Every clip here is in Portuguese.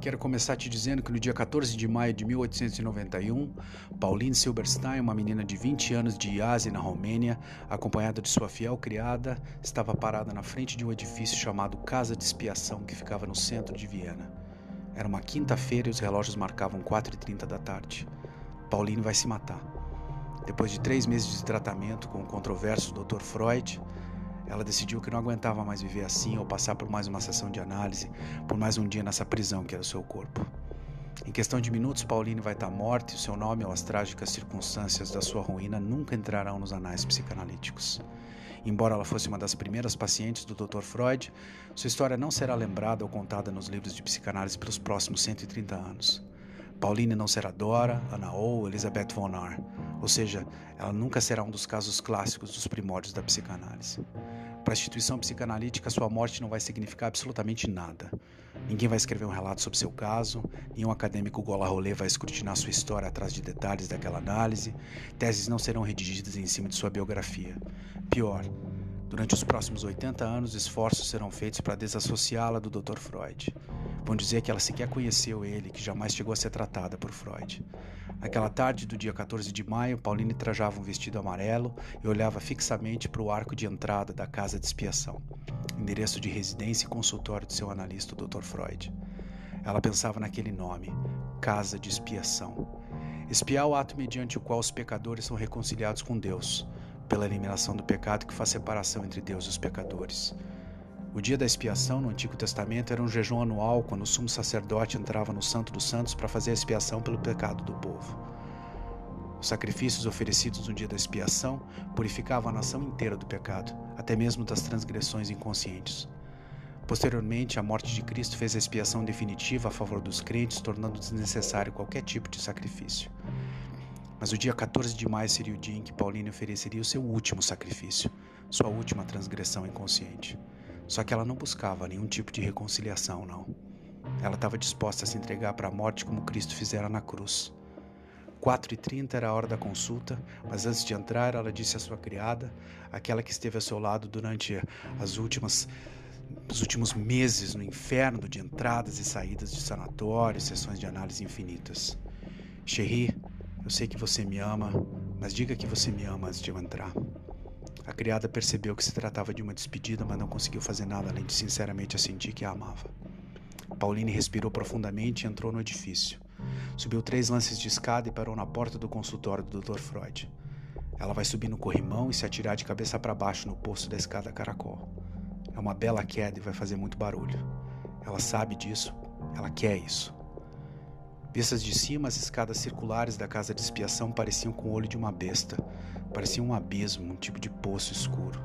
Quero começar te dizendo que no dia 14 de maio de 1891, Pauline Silberstein, uma menina de 20 anos de Iasi, na Romênia, acompanhada de sua fiel criada, estava parada na frente de um edifício chamado Casa de Expiação, que ficava no centro de Viena. Era uma quinta-feira e os relógios marcavam 4h30 da tarde. Pauline vai se matar. Depois de três meses de tratamento com o controverso Dr. Freud, ela decidiu que não aguentava mais viver assim ou passar por mais uma sessão de análise, por mais um dia nessa prisão que era o seu corpo. Em questão de minutos, Pauline vai estar morta e o seu nome ou as trágicas circunstâncias da sua ruína nunca entrarão nos anais psicanalíticos. Embora ela fosse uma das primeiras pacientes do Dr. Freud, sua história não será lembrada ou contada nos livros de psicanálise pelos próximos 130 anos. Pauline não será Dora, Ana ou Elizabeth von Arr, ou seja, ela nunca será um dos casos clássicos dos primórdios da psicanálise. Para a instituição psicanalítica, sua morte não vai significar absolutamente nada. Ninguém vai escrever um relato sobre seu caso, nenhum acadêmico gola rolê vai escrutinar sua história atrás de detalhes daquela análise, teses não serão redigidas em cima de sua biografia. Pior, durante os próximos 80 anos, esforços serão feitos para desassociá-la do Dr. Freud. Vão dizer que ela sequer conheceu ele, que jamais chegou a ser tratada por Freud. Naquela tarde do dia 14 de maio, Pauline trajava um vestido amarelo e olhava fixamente para o arco de entrada da casa de expiação, endereço de residência e consultório de seu analista, o Dr. Freud. Ela pensava naquele nome, Casa de Expiação. Espiar o ato mediante o qual os pecadores são reconciliados com Deus, pela eliminação do pecado que faz separação entre Deus e os pecadores. O dia da expiação no Antigo Testamento era um jejum anual quando o sumo sacerdote entrava no Santo dos Santos para fazer a expiação pelo pecado do povo. Os sacrifícios oferecidos no dia da expiação purificavam a nação inteira do pecado, até mesmo das transgressões inconscientes. Posteriormente, a morte de Cristo fez a expiação definitiva a favor dos crentes, tornando desnecessário qualquer tipo de sacrifício. Mas o dia 14 de maio seria o dia em que Pauline ofereceria o seu último sacrifício, sua última transgressão inconsciente. Só que ela não buscava nenhum tipo de reconciliação, não. Ela estava disposta a se entregar para a morte como Cristo fizera na cruz. 4h30 era a hora da consulta, mas antes de entrar, ela disse à sua criada, aquela que esteve ao seu lado durante as últimas os últimos meses no inferno de entradas e saídas de sanatórios, sessões de análise infinitas. Cherie, eu sei que você me ama, mas diga que você me ama antes de eu entrar. A criada percebeu que se tratava de uma despedida, mas não conseguiu fazer nada além de sinceramente assentir que a amava. Pauline respirou profundamente e entrou no edifício. Subiu três lances de escada e parou na porta do consultório do Dr. Freud. Ela vai subir no corrimão e se atirar de cabeça para baixo no posto da escada caracol. É uma bela queda e vai fazer muito barulho. Ela sabe disso, ela quer isso. Vistas de cima, as escadas circulares da casa de expiação pareciam com o olho de uma besta. Parecia um abismo, um tipo de poço escuro.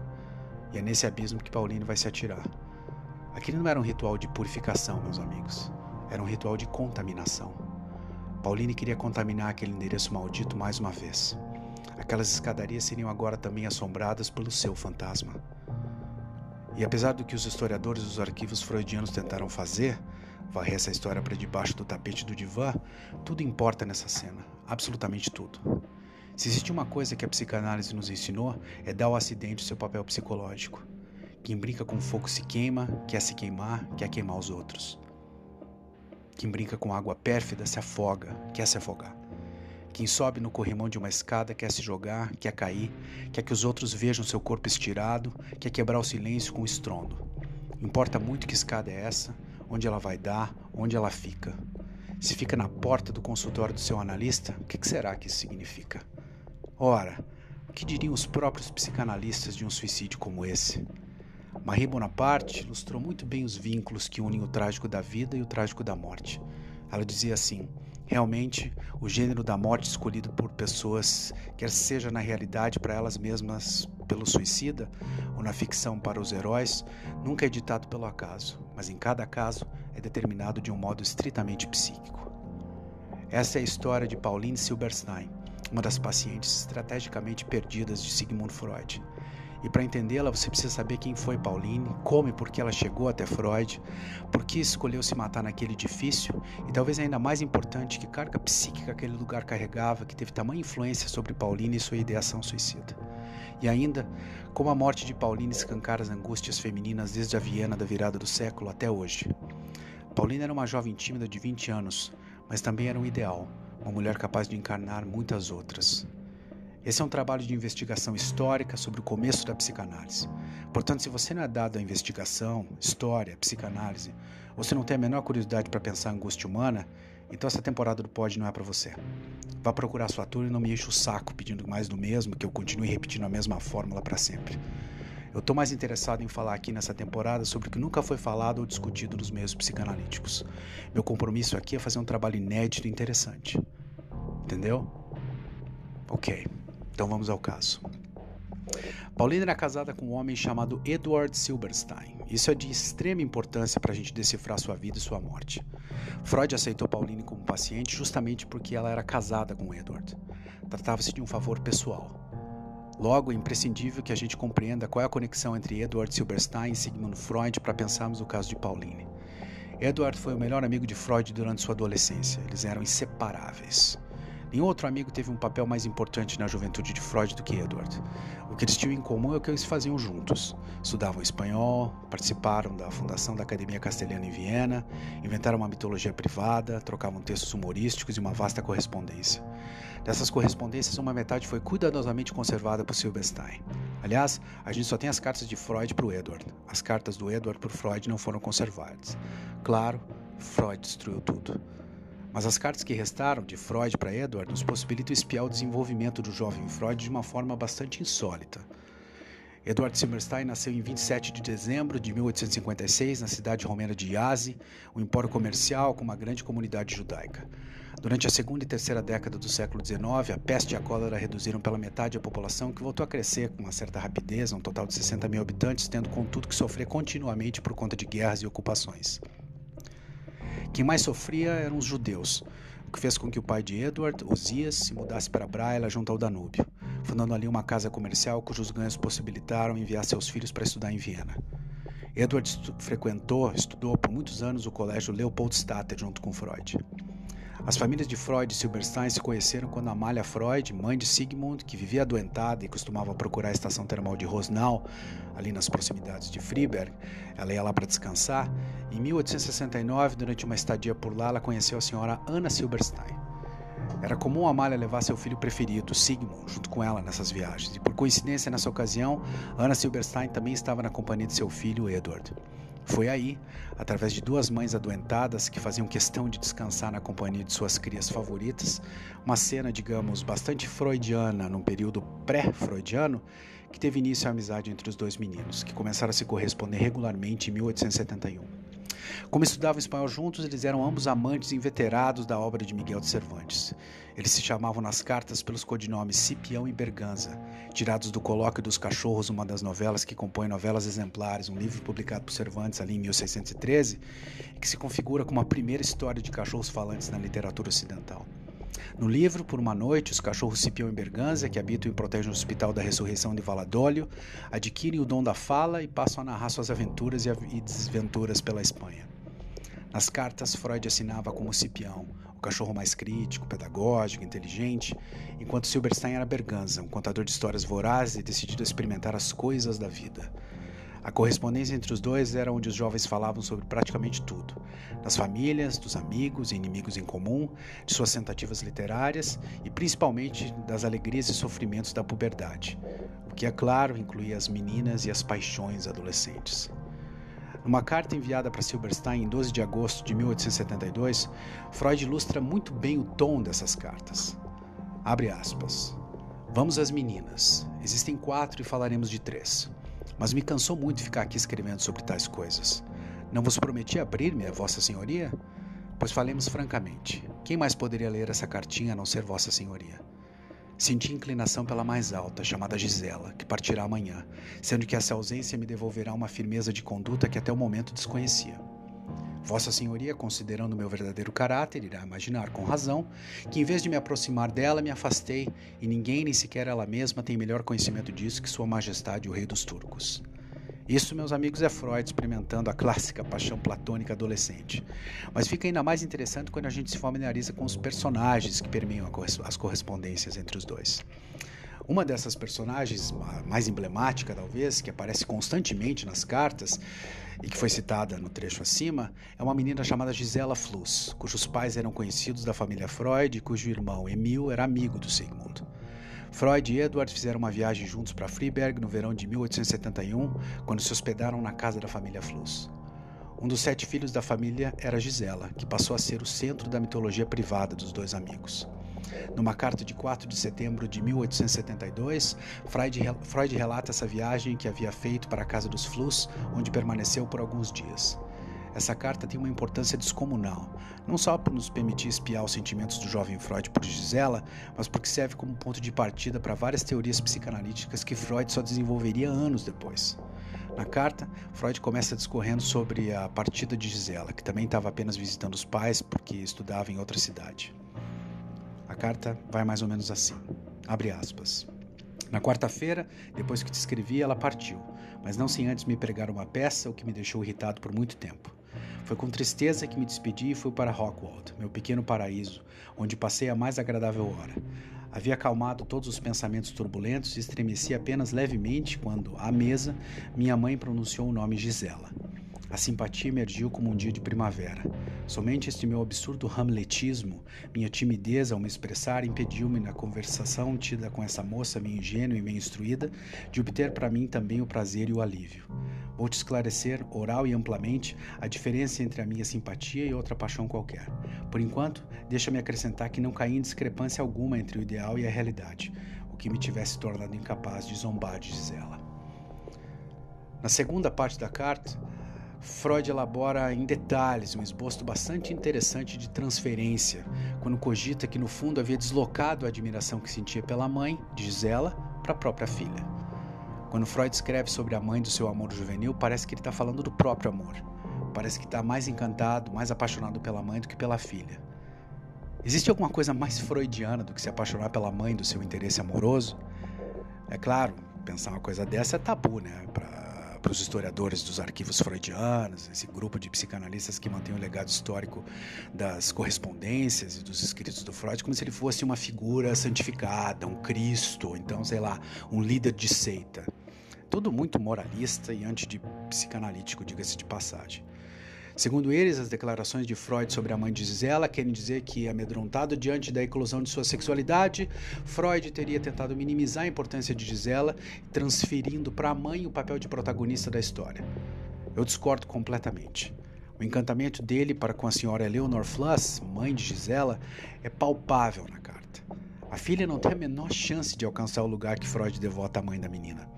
E é nesse abismo que Pauline vai se atirar. Aquele não era um ritual de purificação, meus amigos. Era um ritual de contaminação. Pauline queria contaminar aquele endereço maldito mais uma vez. Aquelas escadarias seriam agora também assombradas pelo seu fantasma. E apesar do que os historiadores dos arquivos freudianos tentaram fazer, varrer essa história para debaixo do tapete do divã, tudo importa nessa cena, absolutamente tudo. Se existe uma coisa que a psicanálise nos ensinou, é dar ao acidente o seu papel psicológico. Quem brinca com fogo se queima, quer se queimar, quer queimar os outros. Quem brinca com água pérfida se afoga, quer se afogar. Quem sobe no corrimão de uma escada quer se jogar, quer cair, quer que os outros vejam seu corpo estirado, quer quebrar o silêncio com estrondo. Importa muito que escada é essa, onde ela vai dar, onde ela fica. Se fica na porta do consultório do seu analista, o que será que isso significa? Ora, o que diriam os próprios psicanalistas de um suicídio como esse? Marie Bonaparte ilustrou muito bem os vínculos que unem o trágico da vida e o trágico da morte. Ela dizia assim: realmente, o gênero da morte escolhido por pessoas, quer seja na realidade para elas mesmas pelo suicida ou na ficção para os heróis, nunca é ditado pelo acaso, mas em cada caso é determinado de um modo estritamente psíquico. Essa é a história de Pauline Silberstein, uma das pacientes estrategicamente perdidas de Sigmund Freud. E para entendê-la, você precisa saber quem foi Pauline, como e por que ela chegou até Freud, por que escolheu se matar naquele edifício e talvez ainda mais importante, que carga psíquica aquele lugar carregava que teve tamanha influência sobre Pauline e sua ideação suicida. E ainda, como a morte de Pauline escancara as angústias femininas desde a Viena da virada do século até hoje. Paulina era uma jovem tímida de 20 anos, mas também era um ideal, uma mulher capaz de encarnar muitas outras. Esse é um trabalho de investigação histórica sobre o começo da psicanálise. Portanto, se você não é dado a investigação, história, psicanálise, ou você não tem a menor curiosidade para pensar a angústia humana, então essa temporada do Pod não é para você. Vá procurar sua turma e não me enche o saco pedindo mais do mesmo, que eu continue repetindo a mesma fórmula para sempre. Eu estou mais interessado em falar aqui nessa temporada sobre o que nunca foi falado ou discutido nos meios psicanalíticos. Meu compromisso aqui é fazer um trabalho inédito e interessante. Entendeu? Ok, então vamos ao caso. Paulina era casada com um homem chamado Edward Silberstein. Isso é de extrema importância para a gente decifrar sua vida e sua morte. Freud aceitou Pauline como paciente justamente porque ela era casada com Edward. Tratava-se de um favor pessoal. Logo, é imprescindível que a gente compreenda qual é a conexão entre Edward Silberstein e Sigmund Freud para pensarmos o caso de Pauline. Edward foi o melhor amigo de Freud durante sua adolescência. Eles eram inseparáveis. Nenhum outro amigo teve um papel mais importante na juventude de Freud do que Edward. O que eles tinham em comum é o que eles faziam juntos. Estudavam espanhol, participaram da fundação da Academia Castelhana em Viena, inventaram uma mitologia privada, trocavam textos humorísticos e uma vasta correspondência. Dessas correspondências, uma metade foi cuidadosamente conservada por Silberstein. Aliás, a gente só tem as cartas de Freud para o Edward. As cartas do Edward por Freud não foram conservadas. Claro, Freud destruiu tudo. Mas as cartas que restaram de Freud para Edward nos possibilitam espiar o desenvolvimento do jovem Freud de uma forma bastante insólita. Edward Silberstein nasceu em 27 de dezembro de 1856 na cidade romena de Iazi, um empório comercial com uma grande comunidade judaica. Durante a segunda e terceira década do século XIX, a peste e a cólera reduziram pela metade a população, que voltou a crescer com uma certa rapidez, um total de 60 mil habitantes, tendo contudo que sofrer continuamente por conta de guerras e ocupações. Quem mais sofria eram os judeus, o que fez com que o pai de Edward, Osias, se mudasse para Braila junto ao Danúbio, fundando ali uma casa comercial cujos ganhos possibilitaram enviar seus filhos para estudar em Viena. Edward frequentou, estudou por muitos anos o colégio Leopoldstadt junto com Freud. As famílias de Freud e Silberstein se conheceram quando Amália Freud, mãe de Sigmund, que vivia adoentada e costumava procurar a estação termal de Rosnau, ali nas proximidades de Friberg, ela ia lá para descansar. Em 1869, durante uma estadia por lá, ela conheceu a senhora Anna Silberstein. Era comum Amália levar seu filho preferido, Sigmund, junto com ela nessas viagens, e por coincidência, nessa ocasião, Anna Silberstein também estava na companhia de seu filho, Edward. Foi aí, através de duas mães adoentadas que faziam questão de descansar na companhia de suas crias favoritas, uma cena, digamos, bastante freudiana num período pré-freudiano, que teve início a amizade entre os dois meninos, que começaram a se corresponder regularmente em 1871. Como estudavam espanhol juntos, eles eram ambos amantes inveterados da obra de Miguel de Cervantes. Eles se chamavam nas cartas pelos codinomes Cipião e Berganza, tirados do Colóquio dos Cachorros, uma das novelas que compõe Novelas Exemplares, um livro publicado por Cervantes ali em 1613, que se configura como a primeira história de cachorros falantes na literatura ocidental. No livro, por uma noite, os cachorros Cipião e Berganza, que habitam e protegem o Hospital da Ressurreição de Valadolio, adquirem o dom da fala e passam a narrar suas aventuras e desventuras pela Espanha. Nas cartas, Freud assinava como Cipião, o cachorro mais crítico, pedagógico, inteligente, enquanto Silberstein era Berganza, um contador de histórias voraz e decidido a experimentar as coisas da vida. A correspondência entre os dois era onde os jovens falavam sobre praticamente tudo: das famílias, dos amigos e inimigos em comum, de suas tentativas literárias e principalmente das alegrias e sofrimentos da puberdade, o que, é claro, incluía as meninas e as paixões adolescentes. Numa carta enviada para Silberstein em 12 de agosto de 1872, Freud ilustra muito bem o tom dessas cartas. Abre aspas. Vamos às meninas. Existem quatro e falaremos de três mas me cansou muito ficar aqui escrevendo sobre tais coisas. Não vos prometi abrir-me a Vossa Senhoria? Pois falemos francamente. Quem mais poderia ler essa cartinha a não ser Vossa Senhoria? Senti inclinação pela mais alta, chamada Gisela, que partirá amanhã, sendo que essa ausência me devolverá uma firmeza de conduta que até o momento desconhecia. Vossa Senhoria, considerando meu verdadeiro caráter, irá imaginar com razão que, em vez de me aproximar dela, me afastei, e ninguém, nem sequer ela mesma, tem melhor conhecimento disso que Sua Majestade, o Rei dos Turcos. Isso, meus amigos, é Freud experimentando a clássica paixão platônica adolescente. Mas fica ainda mais interessante quando a gente se familiariza com os personagens que permeiam as correspondências entre os dois. Uma dessas personagens, mais emblemática talvez, que aparece constantemente nas cartas e que foi citada no trecho acima, é uma menina chamada Gisela Fluss, cujos pais eram conhecidos da família Freud e cujo irmão Emil era amigo do Sigmund. Freud e Edward fizeram uma viagem juntos para Freiberg no verão de 1871, quando se hospedaram na casa da família Fluss. Um dos sete filhos da família era Gisela, que passou a ser o centro da mitologia privada dos dois amigos. Numa carta de 4 de setembro de 1872, Freud, Freud relata essa viagem que havia feito para a casa dos Fluss, onde permaneceu por alguns dias. Essa carta tem uma importância descomunal, não só por nos permitir espiar os sentimentos do jovem Freud por Gisela, mas porque serve como ponto de partida para várias teorias psicanalíticas que Freud só desenvolveria anos depois. Na carta, Freud começa discorrendo sobre a partida de Gisela, que também estava apenas visitando os pais porque estudava em outra cidade. A carta vai mais ou menos assim. Abre aspas. Na quarta-feira, depois que te escrevi, ela partiu, mas não sem antes me pregar uma peça, o que me deixou irritado por muito tempo. Foi com tristeza que me despedi e fui para Rockwold, meu pequeno paraíso, onde passei a mais agradável hora. Havia acalmado todos os pensamentos turbulentos e estremeci apenas levemente quando, à mesa, minha mãe pronunciou o nome Gisela. A simpatia emergiu como um dia de primavera. Somente este meu absurdo hamletismo, minha timidez ao me expressar, impediu-me na conversação tida com essa moça, minha ingênua e bem instruída, de obter para mim também o prazer e o alívio. Vou te esclarecer, oral e amplamente, a diferença entre a minha simpatia e outra paixão qualquer. Por enquanto, deixa-me acrescentar que não caí em discrepância alguma entre o ideal e a realidade, o que me tivesse tornado incapaz de zombar de Gisela. Na segunda parte da carta, Freud elabora em detalhes um esboço bastante interessante de transferência, quando cogita que no fundo havia deslocado a admiração que sentia pela mãe, Gisela, para a própria filha. Quando Freud escreve sobre a mãe do seu amor juvenil, parece que ele está falando do próprio amor. Parece que está mais encantado, mais apaixonado pela mãe do que pela filha. Existe alguma coisa mais freudiana do que se apaixonar pela mãe do seu interesse amoroso? É claro, pensar uma coisa dessa é tabu, né? Pra para os historiadores dos arquivos freudianos, esse grupo de psicanalistas que mantém o legado histórico das correspondências e dos escritos do Freud, como se ele fosse uma figura santificada, um Cristo, então, sei lá, um líder de seita. Tudo muito moralista e anti de psicanalítico, diga-se de passagem. Segundo eles, as declarações de Freud sobre a mãe de Gisela querem dizer que, amedrontado diante da eclosão de sua sexualidade, Freud teria tentado minimizar a importância de Gisela, transferindo para a mãe o papel de protagonista da história. Eu discordo completamente. O encantamento dele para com a senhora Eleanor Fluss, mãe de Gisela, é palpável na carta. A filha não tem a menor chance de alcançar o lugar que Freud devota à mãe da menina.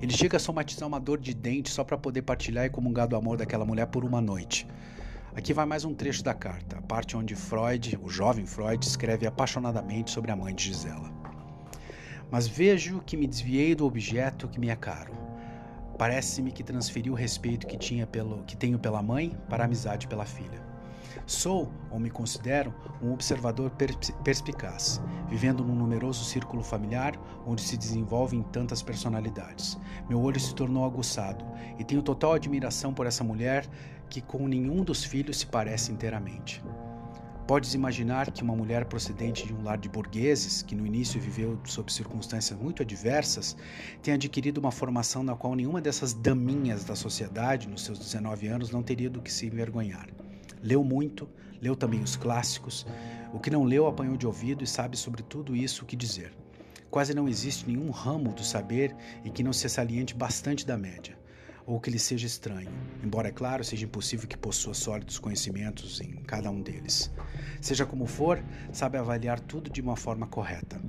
Ele chega a somatizar uma dor de dente só para poder partilhar e comungar do amor daquela mulher por uma noite. Aqui vai mais um trecho da carta, a parte onde Freud, o jovem Freud, escreve apaixonadamente sobre a mãe de Gisela. Mas vejo que me desviei do objeto que me é caro. Parece-me que transferi o respeito que, tinha pelo, que tenho pela mãe para a amizade pela filha. Sou, ou me considero, um observador perspicaz, vivendo num numeroso círculo familiar onde se desenvolvem tantas personalidades. Meu olho se tornou aguçado e tenho total admiração por essa mulher que com nenhum dos filhos se parece inteiramente. Podes imaginar que uma mulher procedente de um lar de burgueses, que no início viveu sob circunstâncias muito adversas, tenha adquirido uma formação na qual nenhuma dessas daminhas da sociedade, nos seus 19 anos, não teria do que se envergonhar. Leu muito, leu também os clássicos. O que não leu apanhou de ouvido e sabe sobre tudo isso o que dizer. Quase não existe nenhum ramo do saber em que não se saliente bastante da média, ou que lhe seja estranho, embora, é claro, seja impossível que possua sólidos conhecimentos em cada um deles. Seja como for, sabe avaliar tudo de uma forma correta.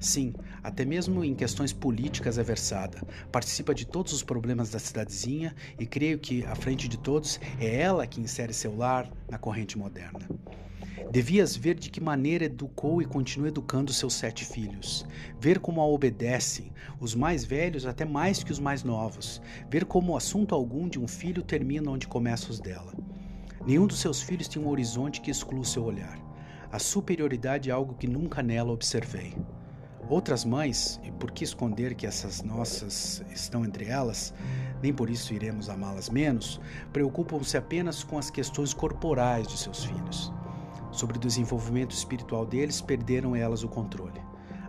Sim, até mesmo em questões políticas é versada. Participa de todos os problemas da cidadezinha e creio que, à frente de todos, é ela que insere seu lar na corrente moderna. Devias ver de que maneira educou e continua educando seus sete filhos. Ver como a obedecem, os mais velhos até mais que os mais novos. Ver como o assunto algum de um filho termina onde começa os dela. Nenhum dos seus filhos tem um horizonte que exclua seu olhar. A superioridade é algo que nunca nela observei. Outras mães, e por que esconder que essas nossas estão entre elas, nem por isso iremos amá-las menos, preocupam-se apenas com as questões corporais de seus filhos. Sobre o desenvolvimento espiritual deles, perderam elas o controle.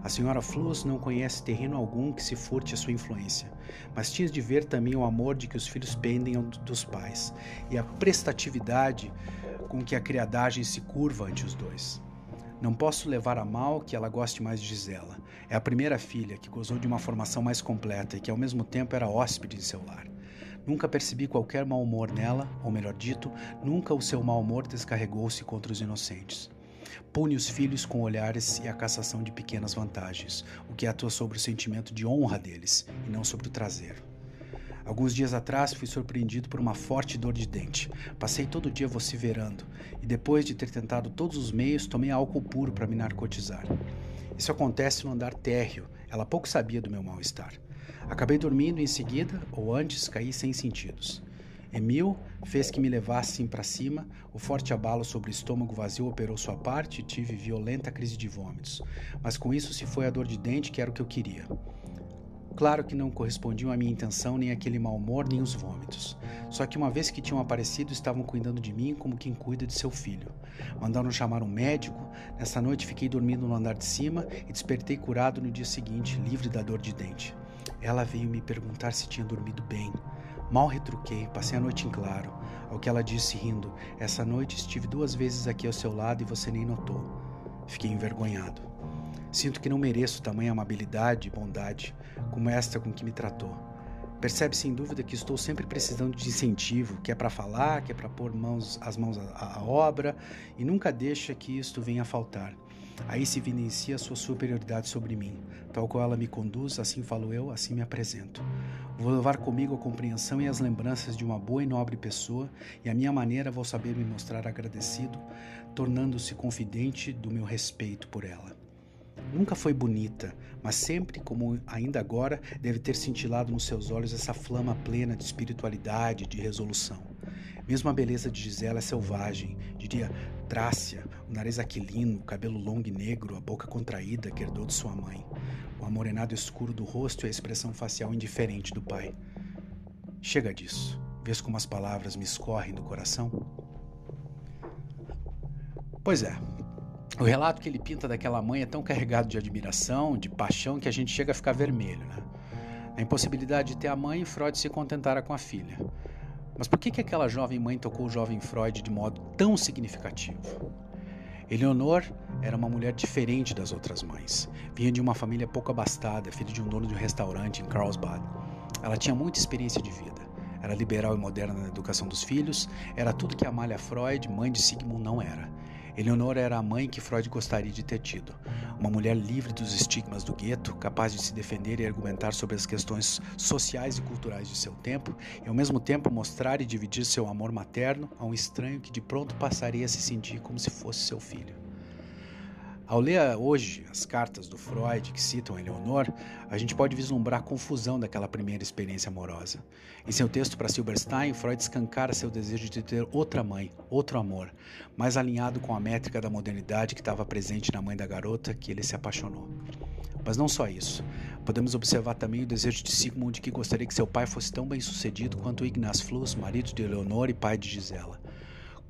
A senhora Flus não conhece terreno algum que se furte a sua influência, mas tinha de ver também o amor de que os filhos pendem dos pais e a prestatividade com que a criadagem se curva ante os dois. Não posso levar a mal que ela goste mais de Gisela. É a primeira filha que gozou de uma formação mais completa e que ao mesmo tempo era hóspede de seu lar. Nunca percebi qualquer mau humor nela, ou melhor dito, nunca o seu mau humor descarregou-se contra os inocentes. Pune os filhos com olhares e a cassação de pequenas vantagens, o que atua sobre o sentimento de honra deles e não sobre o traseiro. Alguns dias atrás fui surpreendido por uma forte dor de dente. Passei todo o dia vociferando e depois de ter tentado todos os meios, tomei álcool puro para me narcotizar. Isso acontece no andar térreo. Ela pouco sabia do meu mal-estar. Acabei dormindo e em seguida, ou antes, caí sem sentidos. Emil fez que me levassem para cima, o forte abalo sobre o estômago vazio operou sua parte e tive violenta crise de vômitos. Mas com isso se foi a dor de dente que era o que eu queria. Claro que não correspondiam à minha intenção nem aquele mau humor nem os vômitos. Só que uma vez que tinham aparecido, estavam cuidando de mim como quem cuida de seu filho. Mandaram chamar um médico. Nessa noite fiquei dormindo no andar de cima e despertei curado no dia seguinte, livre da dor de dente. Ela veio me perguntar se tinha dormido bem. Mal retruquei, passei a noite em claro. Ao que ela disse rindo: Essa noite estive duas vezes aqui ao seu lado e você nem notou. Fiquei envergonhado. Sinto que não mereço tamanha amabilidade e bondade como esta com que me tratou. Percebe sem dúvida que estou sempre precisando de incentivo, que é para falar, que é para pôr mãos, as mãos à, à, obra e nunca deixa que isto venha a faltar. Aí se evidencia sua superioridade sobre mim. Tal qual ela me conduz, assim falo eu, assim me apresento. Vou levar comigo a compreensão e as lembranças de uma boa e nobre pessoa, e a minha maneira vou saber me mostrar agradecido, tornando-se confidente do meu respeito por ela. Nunca foi bonita, mas sempre, como ainda agora, deve ter cintilado nos seus olhos essa flama plena de espiritualidade, de resolução. Mesmo a beleza de Gisela é selvagem, diria trácia, o nariz aquilino, o cabelo longo e negro, a boca contraída que herdou de sua mãe, o amorenado escuro do rosto e a expressão facial indiferente do pai. Chega disso. Vês como as palavras me escorrem do coração? Pois é, o relato que ele pinta daquela mãe é tão carregado de admiração, de paixão, que a gente chega a ficar vermelho. Né? A impossibilidade de ter a mãe, Freud se contentara com a filha. Mas por que, que aquela jovem mãe tocou o jovem Freud de modo tão significativo? Eleonor era uma mulher diferente das outras mães. Vinha de uma família pouco abastada, filha de um dono de um restaurante em Carlsbad. Ela tinha muita experiência de vida. Era liberal e moderna na educação dos filhos, era tudo que Amália Freud, mãe de Sigmund, não era. Eleonora era a mãe que Freud gostaria de ter tido. Uma mulher livre dos estigmas do gueto, capaz de se defender e argumentar sobre as questões sociais e culturais de seu tempo, e ao mesmo tempo mostrar e dividir seu amor materno a um estranho que de pronto passaria a se sentir como se fosse seu filho. Ao ler hoje as cartas do Freud que citam Eleonor, a gente pode vislumbrar a confusão daquela primeira experiência amorosa. Em seu texto para Silberstein, Freud escancara seu desejo de ter outra mãe, outro amor, mais alinhado com a métrica da modernidade que estava presente na mãe da garota que ele se apaixonou. Mas não só isso. Podemos observar também o desejo de Sigmund que gostaria que seu pai fosse tão bem sucedido quanto Ignaz Fluss, marido de Eleonor e pai de Gisela.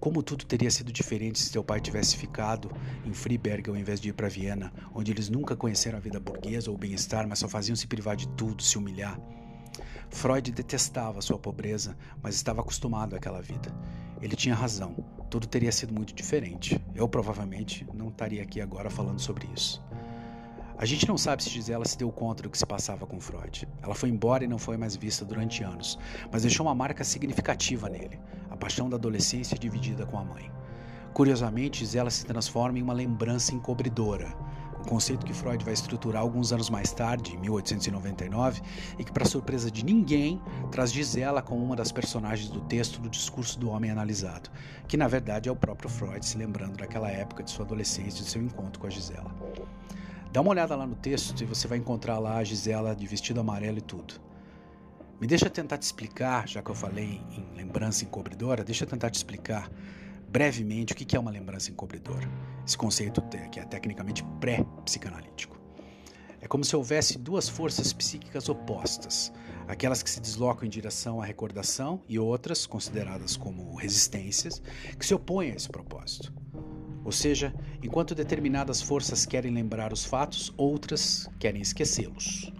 Como tudo teria sido diferente se seu pai tivesse ficado em Freiberg ao invés de ir para Viena, onde eles nunca conheceram a vida burguesa ou o bem-estar, mas só faziam se privar de tudo, se humilhar. Freud detestava sua pobreza, mas estava acostumado àquela vida. Ele tinha razão, tudo teria sido muito diferente. Eu provavelmente não estaria aqui agora falando sobre isso. A gente não sabe se Gisela se deu conta do que se passava com Freud. Ela foi embora e não foi mais vista durante anos, mas deixou uma marca significativa nele a paixão da adolescência dividida com a mãe. Curiosamente, Gisela se transforma em uma lembrança encobridora, um conceito que Freud vai estruturar alguns anos mais tarde, em 1899, e que, para surpresa de ninguém, traz Gisela como uma das personagens do texto do Discurso do Homem Analisado, que na verdade é o próprio Freud se lembrando daquela época de sua adolescência e de seu encontro com a Gisela. Dá uma olhada lá no texto e você vai encontrar lá a Gisela de vestido amarelo e tudo. Me deixa tentar te explicar, já que eu falei em lembrança encobridora, deixa eu tentar te explicar brevemente o que é uma lembrança encobridora. Esse conceito que é tecnicamente pré-psicanalítico. É como se houvesse duas forças psíquicas opostas, aquelas que se deslocam em direção à recordação e outras, consideradas como resistências, que se opõem a esse propósito. Ou seja, enquanto determinadas forças querem lembrar os fatos, outras querem esquecê-los.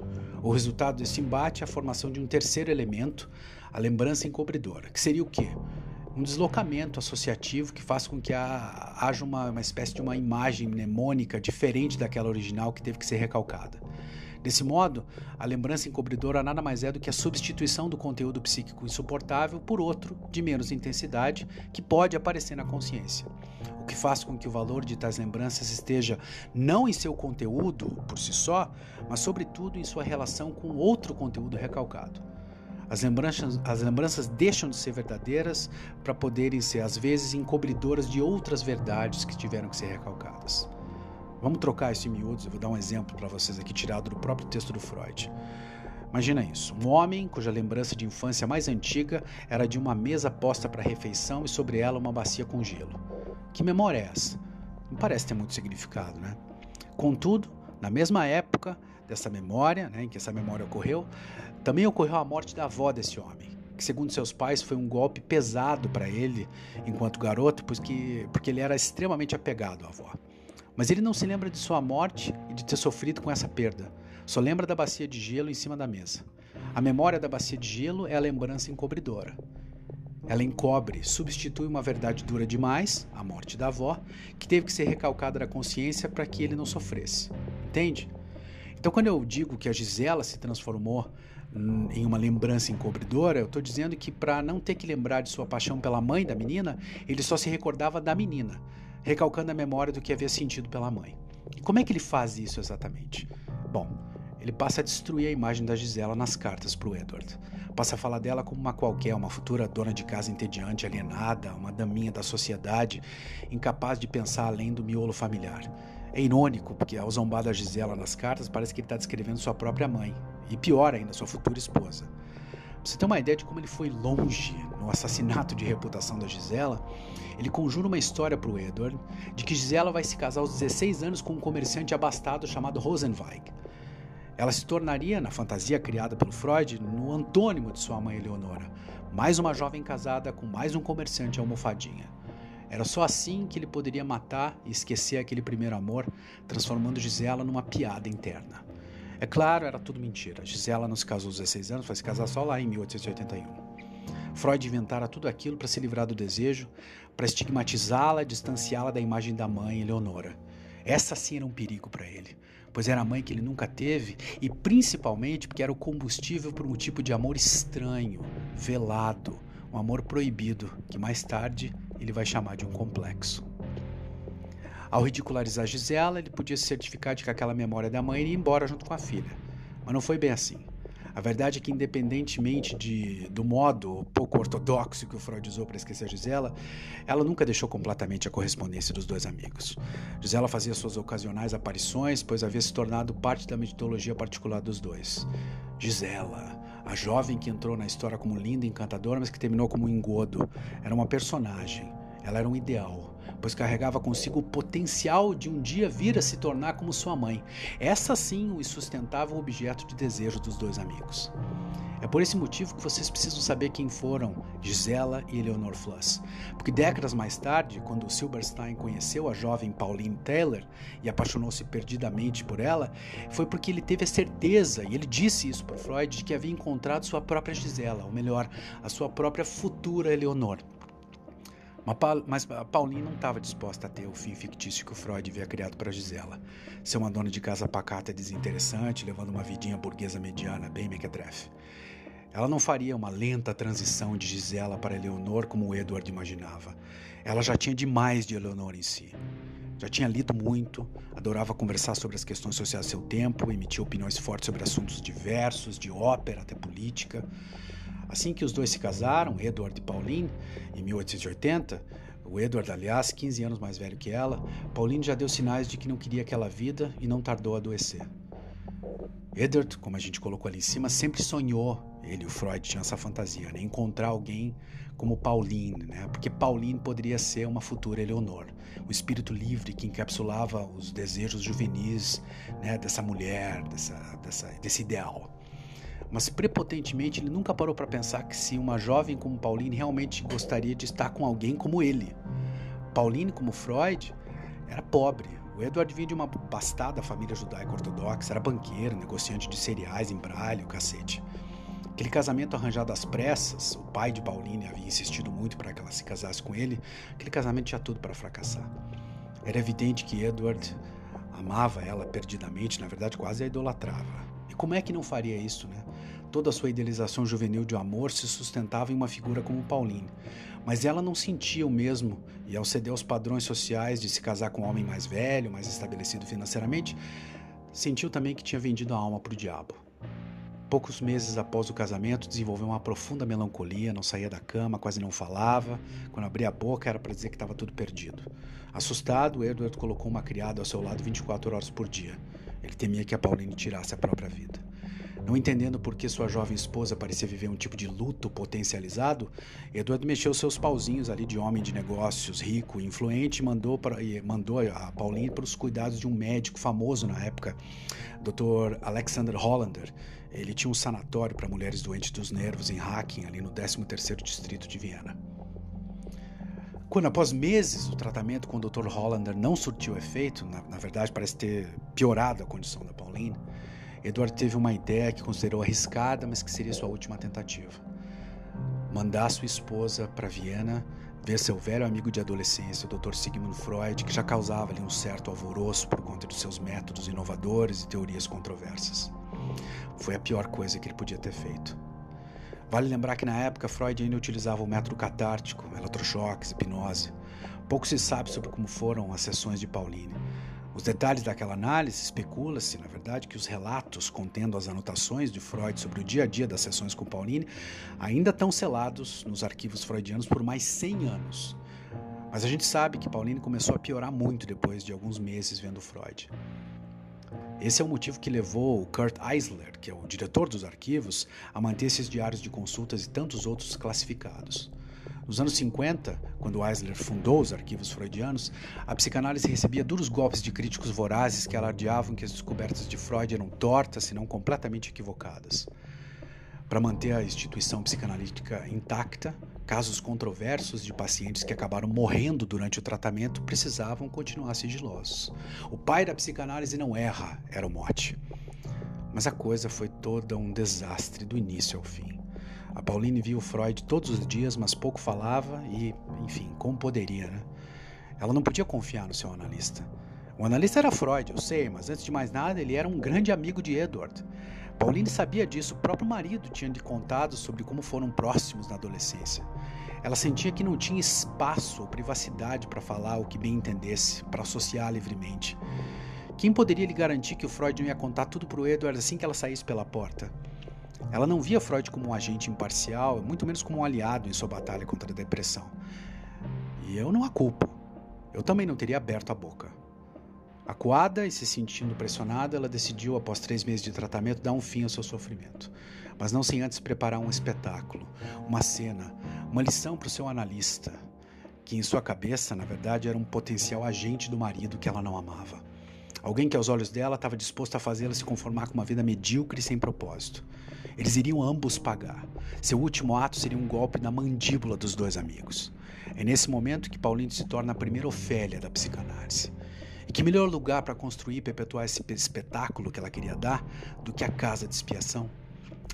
O resultado desse embate é a formação de um terceiro elemento, a lembrança encobridora, que seria o quê? Um deslocamento associativo que faz com que haja uma, uma espécie de uma imagem mnemônica diferente daquela original que teve que ser recalcada. Desse modo, a lembrança encobridora nada mais é do que a substituição do conteúdo psíquico insuportável por outro de menos intensidade que pode aparecer na consciência. O que faz com que o valor de tais lembranças esteja não em seu conteúdo por si só, mas sobretudo em sua relação com outro conteúdo recalcado. As lembranças, as lembranças deixam de ser verdadeiras para poderem ser, às vezes, encobridoras de outras verdades que tiveram que ser recalcadas. Vamos trocar isso em miúdos, eu vou dar um exemplo para vocês aqui tirado do próprio texto do Freud. Imagina isso: um homem cuja lembrança de infância mais antiga era de uma mesa posta para refeição e sobre ela uma bacia com gelo. Que memória é essa? Não parece ter muito significado, né? Contudo, na mesma época dessa memória, né, em que essa memória ocorreu, também ocorreu a morte da avó desse homem, que segundo seus pais foi um golpe pesado para ele enquanto garoto, porque, porque ele era extremamente apegado à avó. Mas ele não se lembra de sua morte e de ter sofrido com essa perda. Só lembra da bacia de gelo em cima da mesa. A memória da bacia de gelo é a lembrança encobridora. Ela encobre, substitui uma verdade dura demais, a morte da avó, que teve que ser recalcada da consciência para que ele não sofresse. Entende? Então, quando eu digo que a Gisela se transformou em uma lembrança encobridora, eu estou dizendo que para não ter que lembrar de sua paixão pela mãe da menina, ele só se recordava da menina recalcando a memória do que havia sentido pela mãe. E como é que ele faz isso exatamente? Bom, ele passa a destruir a imagem da Gisela nas cartas para o Edward. Passa a falar dela como uma qualquer, uma futura dona de casa entediante, alienada, uma daminha da sociedade, incapaz de pensar além do miolo familiar. É irônico, porque ao zombar da Gisela nas cartas, parece que ele está descrevendo sua própria mãe, e pior ainda, sua futura esposa. Você ter uma ideia de como ele foi longe no assassinato de reputação da Gisela, ele conjura uma história para o Edward de que Gisela vai se casar aos 16 anos com um comerciante abastado chamado Rosenweig. Ela se tornaria, na fantasia criada pelo Freud, no antônimo de sua mãe Eleonora, mais uma jovem casada com mais um comerciante almofadinha. Era só assim que ele poderia matar e esquecer aquele primeiro amor, transformando Gisela numa piada interna. É claro, era tudo mentira. Gisela não se casou aos 16 anos, foi se casar só lá em 1881. Freud inventara tudo aquilo para se livrar do desejo, para estigmatizá-la, distanciá-la da imagem da mãe, Eleonora. Essa sim era um perigo para ele, pois era a mãe que ele nunca teve e principalmente porque era o combustível para um tipo de amor estranho, velado, um amor proibido, que mais tarde ele vai chamar de um complexo. Ao ridicularizar Gisela, ele podia se certificar de que aquela memória da mãe iria embora junto com a filha. Mas não foi bem assim. A verdade é que, independentemente de, do modo pouco ortodoxo que o Freud usou para esquecer Gisela, ela nunca deixou completamente a correspondência dos dois amigos. Gisela fazia suas ocasionais aparições, pois havia se tornado parte da metodologia particular dos dois. Gisela, a jovem que entrou na história como linda e encantadora, mas que terminou como um engodo, era uma personagem. Ela era um ideal pois carregava consigo o potencial de um dia vir a se tornar como sua mãe. Essa sim o sustentava o objeto de desejo dos dois amigos. É por esse motivo que vocês precisam saber quem foram Gisela e Eleanor Fluss. Porque décadas mais tarde, quando Silberstein conheceu a jovem Pauline Taylor e apaixonou-se perdidamente por ela, foi porque ele teve a certeza, e ele disse isso para Freud, de que havia encontrado sua própria Gisela, ou melhor, a sua própria futura Eleonor. Mas a Pauline não estava disposta a ter o fim fictício que o Freud havia criado para Gisela. Ser uma dona de casa pacata e desinteressante, levando uma vidinha burguesa mediana, bem mequetrefe. Ela não faria uma lenta transição de Gisela para Eleonor como o Edward imaginava. Ela já tinha demais de Eleonor em si. Já tinha lido muito, adorava conversar sobre as questões sociais do seu tempo, emitia opiniões fortes sobre assuntos diversos, de ópera até política. Assim que os dois se casaram, Edward e Pauline, em 1880, o Edward, aliás, 15 anos mais velho que ela, Pauline já deu sinais de que não queria aquela vida e não tardou a adoecer. Edward, como a gente colocou ali em cima, sempre sonhou, ele e o Freud tinham essa fantasia, né? encontrar alguém como Pauline, né? porque Pauline poderia ser uma futura Eleonor, o espírito livre que encapsulava os desejos juvenis né? dessa mulher, dessa, dessa, desse ideal mas prepotentemente ele nunca parou para pensar que se uma jovem como Pauline realmente gostaria de estar com alguém como ele. Pauline, como Freud, era pobre. O Edward vinha de uma bastada família judaica ortodoxa, era banqueiro, negociante de cereais, embralho, cacete. Aquele casamento arranjado às pressas, o pai de Pauline havia insistido muito para que ela se casasse com ele, aquele casamento tinha tudo para fracassar. Era evidente que Edward amava ela perdidamente, na verdade quase a idolatrava. E como é que não faria isso, né? Toda sua idealização juvenil de amor se sustentava em uma figura como Pauline. Mas ela não sentia o mesmo, e ao ceder aos padrões sociais de se casar com um homem mais velho, mais estabelecido financeiramente, sentiu também que tinha vendido a alma para o diabo. Poucos meses após o casamento, desenvolveu uma profunda melancolia, não saía da cama, quase não falava. Quando abria a boca, era para dizer que estava tudo perdido. Assustado, Edward colocou uma criada ao seu lado 24 horas por dia. Ele temia que a Pauline tirasse a própria vida. Não entendendo por que sua jovem esposa parecia viver um tipo de luto potencializado, Eduardo mexeu seus pauzinhos ali de homem de negócios, rico e influente, mandou, para, e mandou a Pauline para os cuidados de um médico famoso na época, Dr. Alexander Hollander. Ele tinha um sanatório para mulheres doentes dos nervos em Hacking, ali no 13º distrito de Viena. Quando, após meses, o tratamento com o Dr. Hollander não surtiu efeito, na, na verdade parece ter piorado a condição da Pauline, Edward teve uma ideia que considerou arriscada, mas que seria sua última tentativa. Mandar sua esposa para Viena ver seu velho amigo de adolescência, o Dr. Sigmund Freud, que já causava ali um certo alvoroço por conta de seus métodos inovadores e teorias controversas. Foi a pior coisa que ele podia ter feito. Vale lembrar que na época Freud ainda utilizava o método catártico, eletrochoques, hipnose. Pouco se sabe sobre como foram as sessões de Pauline. Os detalhes daquela análise especula-se, na verdade, que os relatos contendo as anotações de Freud sobre o dia a dia das sessões com Pauline ainda estão selados nos arquivos freudianos por mais 100 anos. Mas a gente sabe que Pauline começou a piorar muito depois de alguns meses vendo Freud. Esse é o motivo que levou Kurt Eisler, que é o diretor dos arquivos, a manter esses diários de consultas e tantos outros classificados. Nos anos 50, quando Eisler fundou os arquivos freudianos, a psicanálise recebia duros golpes de críticos vorazes que alardeavam que as descobertas de Freud eram tortas, se não completamente equivocadas. Para manter a instituição psicanalítica intacta, casos controversos de pacientes que acabaram morrendo durante o tratamento precisavam continuar sigilosos. O pai da psicanálise não erra, era o mote. Mas a coisa foi toda um desastre do início ao fim. A Pauline via o Freud todos os dias, mas pouco falava e, enfim, como poderia, né? Ela não podia confiar no seu analista. O analista era Freud, eu sei, mas antes de mais nada, ele era um grande amigo de Edward. Pauline sabia disso, o próprio marido tinha lhe contado sobre como foram próximos na adolescência. Ela sentia que não tinha espaço ou privacidade para falar o que bem entendesse, para associar livremente. Quem poderia lhe garantir que o Freud não ia contar tudo para o Edward assim que ela saísse pela porta? Ela não via Freud como um agente imparcial, muito menos como um aliado em sua batalha contra a depressão. E eu não a culpo. Eu também não teria aberto a boca. Acuada e se sentindo pressionada, ela decidiu, após três meses de tratamento, dar um fim ao seu sofrimento. Mas não sem antes preparar um espetáculo, uma cena, uma lição para o seu analista, que em sua cabeça, na verdade, era um potencial agente do marido que ela não amava. Alguém que, aos olhos dela, estava disposto a fazê-la se conformar com uma vida medíocre e sem propósito. Eles iriam ambos pagar. Seu último ato seria um golpe na mandíbula dos dois amigos. É nesse momento que Pauline se torna a primeira Ofélia da psicanálise. E que melhor lugar para construir e perpetuar esse espetáculo que ela queria dar do que a casa de expiação?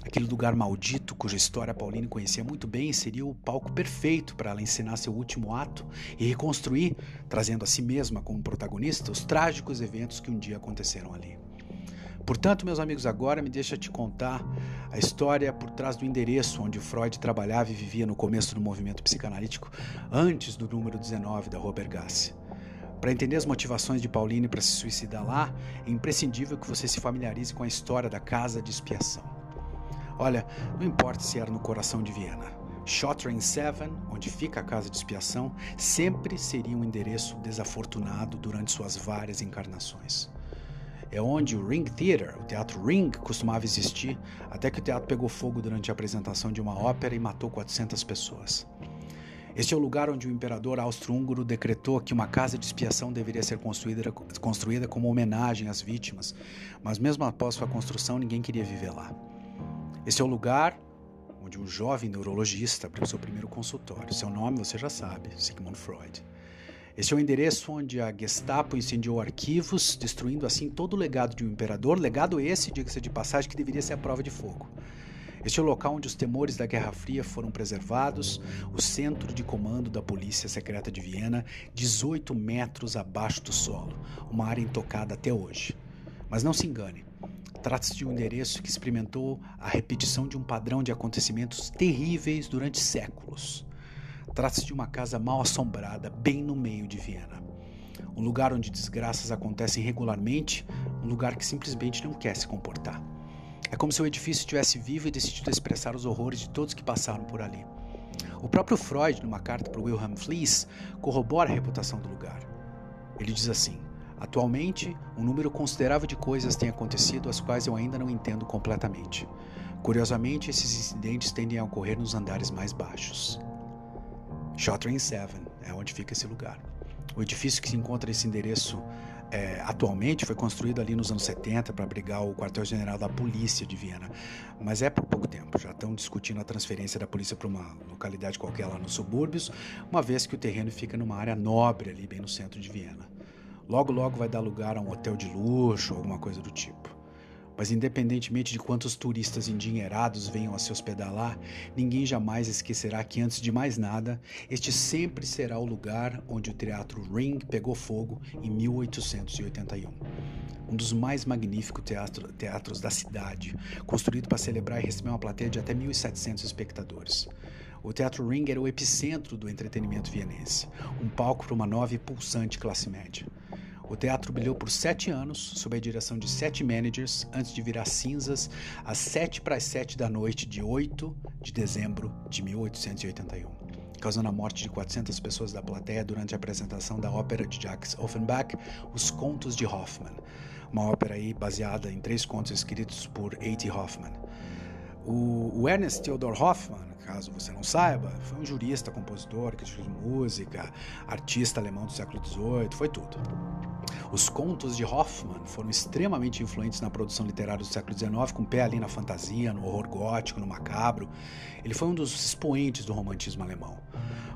Aquele lugar maldito cuja história Pauline conhecia muito bem seria o palco perfeito para ela ensinar seu último ato e reconstruir, trazendo a si mesma como protagonista, os trágicos eventos que um dia aconteceram ali. Portanto, meus amigos, agora me deixa te contar a história por trás do endereço onde Freud trabalhava e vivia no começo do movimento psicanalítico, antes do número 19 da Rua Bergasse. Para entender as motivações de Pauline para se suicidar lá, é imprescindível que você se familiarize com a história da casa de expiação. Olha, não importa se era no coração de Viena, Shottrain 7, onde fica a casa de expiação, sempre seria um endereço desafortunado durante suas várias encarnações é onde o Ring Theater, o teatro Ring, costumava existir, até que o teatro pegou fogo durante a apresentação de uma ópera e matou 400 pessoas. Este é o lugar onde o imperador austro-húngaro decretou que uma casa de expiação deveria ser construída, construída como homenagem às vítimas, mas mesmo após sua construção ninguém queria viver lá. Este é o lugar onde um jovem neurologista abriu seu primeiro consultório. Seu nome você já sabe, Sigmund Freud. Este é o endereço onde a Gestapo incendiou arquivos, destruindo assim todo o legado de um imperador, legado esse, diga-se de passagem, que deveria ser a prova de fogo. Este é o local onde os temores da Guerra Fria foram preservados, o centro de comando da Polícia Secreta de Viena, 18 metros abaixo do solo, uma área intocada até hoje. Mas não se engane, trata-se de um endereço que experimentou a repetição de um padrão de acontecimentos terríveis durante séculos. Trata-se de uma casa mal assombrada, bem no meio de Viena. Um lugar onde desgraças acontecem regularmente, um lugar que simplesmente não quer se comportar. É como se o edifício estivesse vivo e decidido expressar os horrores de todos que passaram por ali. O próprio Freud, numa carta para Wilhelm Fliess, corrobora a reputação do lugar. Ele diz assim: Atualmente, um número considerável de coisas tem acontecido as quais eu ainda não entendo completamente. Curiosamente, esses incidentes tendem a ocorrer nos andares mais baixos. Shotring 7 é onde fica esse lugar. O edifício que se encontra nesse endereço é, atualmente foi construído ali nos anos 70 para abrigar o quartel-general da polícia de Viena, mas é por pouco tempo. Já estão discutindo a transferência da polícia para uma localidade qualquer lá nos subúrbios, uma vez que o terreno fica numa área nobre ali, bem no centro de Viena. Logo, logo vai dar lugar a um hotel de luxo, alguma coisa do tipo. Mas independentemente de quantos turistas endinheirados venham a se hospedar lá, ninguém jamais esquecerá que antes de mais nada, este sempre será o lugar onde o teatro Ring pegou fogo em 1881 um dos mais magníficos teatro, teatros da cidade, construído para celebrar e receber uma plateia de até 1.700 espectadores. O Teatro Ring era o epicentro do entretenimento vienense, um palco para uma nova e pulsante classe média. O teatro brilhou por sete anos, sob a direção de sete managers, antes de virar cinzas às sete para as sete da noite de 8 de dezembro de 1881, causando a morte de 400 pessoas da plateia durante a apresentação da ópera de Jacques Offenbach, Os Contos de Hoffmann, uma ópera aí baseada em três contos escritos por A.T. Hoffmann. O, Ernest Theodor Hoffmann, caso você não saiba, foi um jurista, compositor, crítico de música, artista alemão do século XVIII, foi tudo. Os contos de Hoffmann foram extremamente influentes na produção literária do século XIX, com pé ali na fantasia, no horror gótico, no macabro. Ele foi um dos expoentes do romantismo alemão.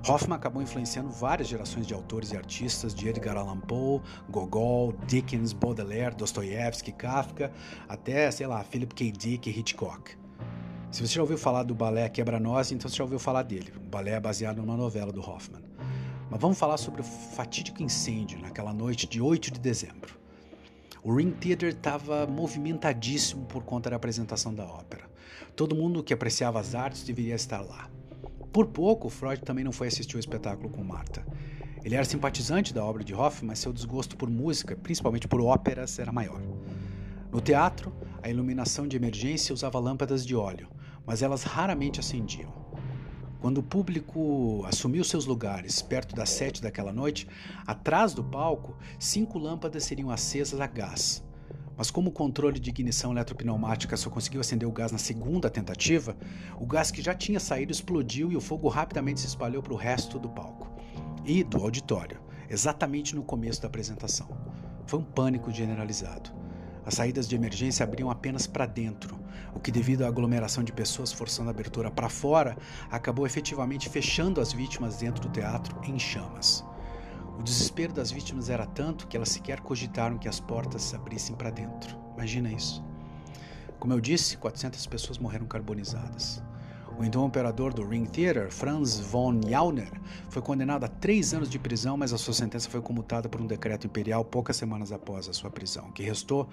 Hoffmann acabou influenciando várias gerações de autores e artistas, de Edgar Allan Poe, Gogol, Dickens, Baudelaire, Dostoiévski, Kafka, até, sei lá, Philip K. Dick e Hitchcock. Se você já ouviu falar do balé Quebra-Nós, então você já ouviu falar dele. O balé é baseado numa novela do Hoffman. Mas vamos falar sobre o fatídico incêndio naquela noite de 8 de dezembro. O Ring Theater estava movimentadíssimo por conta da apresentação da ópera. Todo mundo que apreciava as artes deveria estar lá. Por pouco, Freud também não foi assistir o espetáculo com Marta. Ele era simpatizante da obra de Hoffman, mas seu desgosto por música, principalmente por óperas, era maior. No teatro, a iluminação de emergência usava lâmpadas de óleo, mas elas raramente acendiam. Quando o público assumiu seus lugares perto das sete daquela noite, atrás do palco, cinco lâmpadas seriam acesas a gás. Mas como o controle de ignição eletropneumática só conseguiu acender o gás na segunda tentativa, o gás que já tinha saído explodiu e o fogo rapidamente se espalhou para o resto do palco e do auditório, exatamente no começo da apresentação. Foi um pânico generalizado. As saídas de emergência abriam apenas para dentro, o que, devido à aglomeração de pessoas forçando a abertura para fora, acabou efetivamente fechando as vítimas dentro do teatro em chamas. O desespero das vítimas era tanto que elas sequer cogitaram que as portas se abrissem para dentro. Imagina isso. Como eu disse, 400 pessoas morreram carbonizadas. O então operador do Ring Theater, Franz von Jauner, foi condenado a três anos de prisão, mas a sua sentença foi comutada por um decreto imperial poucas semanas após a sua prisão. O que restou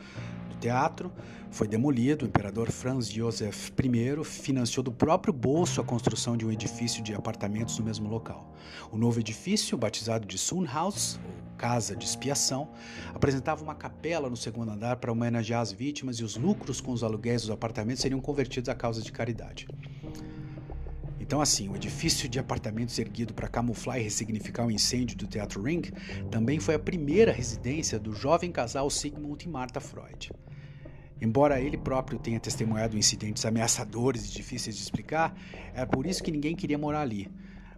do teatro foi demolido. O imperador Franz Josef I financiou do próprio bolso a construção de um edifício de apartamentos no mesmo local. O novo edifício, batizado de Sunhaus, ou Casa de Expiação, apresentava uma capela no segundo andar para homenagear as vítimas e os lucros com os aluguéis dos apartamentos seriam convertidos a causa de caridade. Então, assim, o edifício de apartamentos erguido para camuflar e ressignificar o incêndio do Teatro Ring também foi a primeira residência do jovem casal Sigmund e Martha Freud. Embora ele próprio tenha testemunhado incidentes ameaçadores e difíceis de explicar, é por isso que ninguém queria morar ali,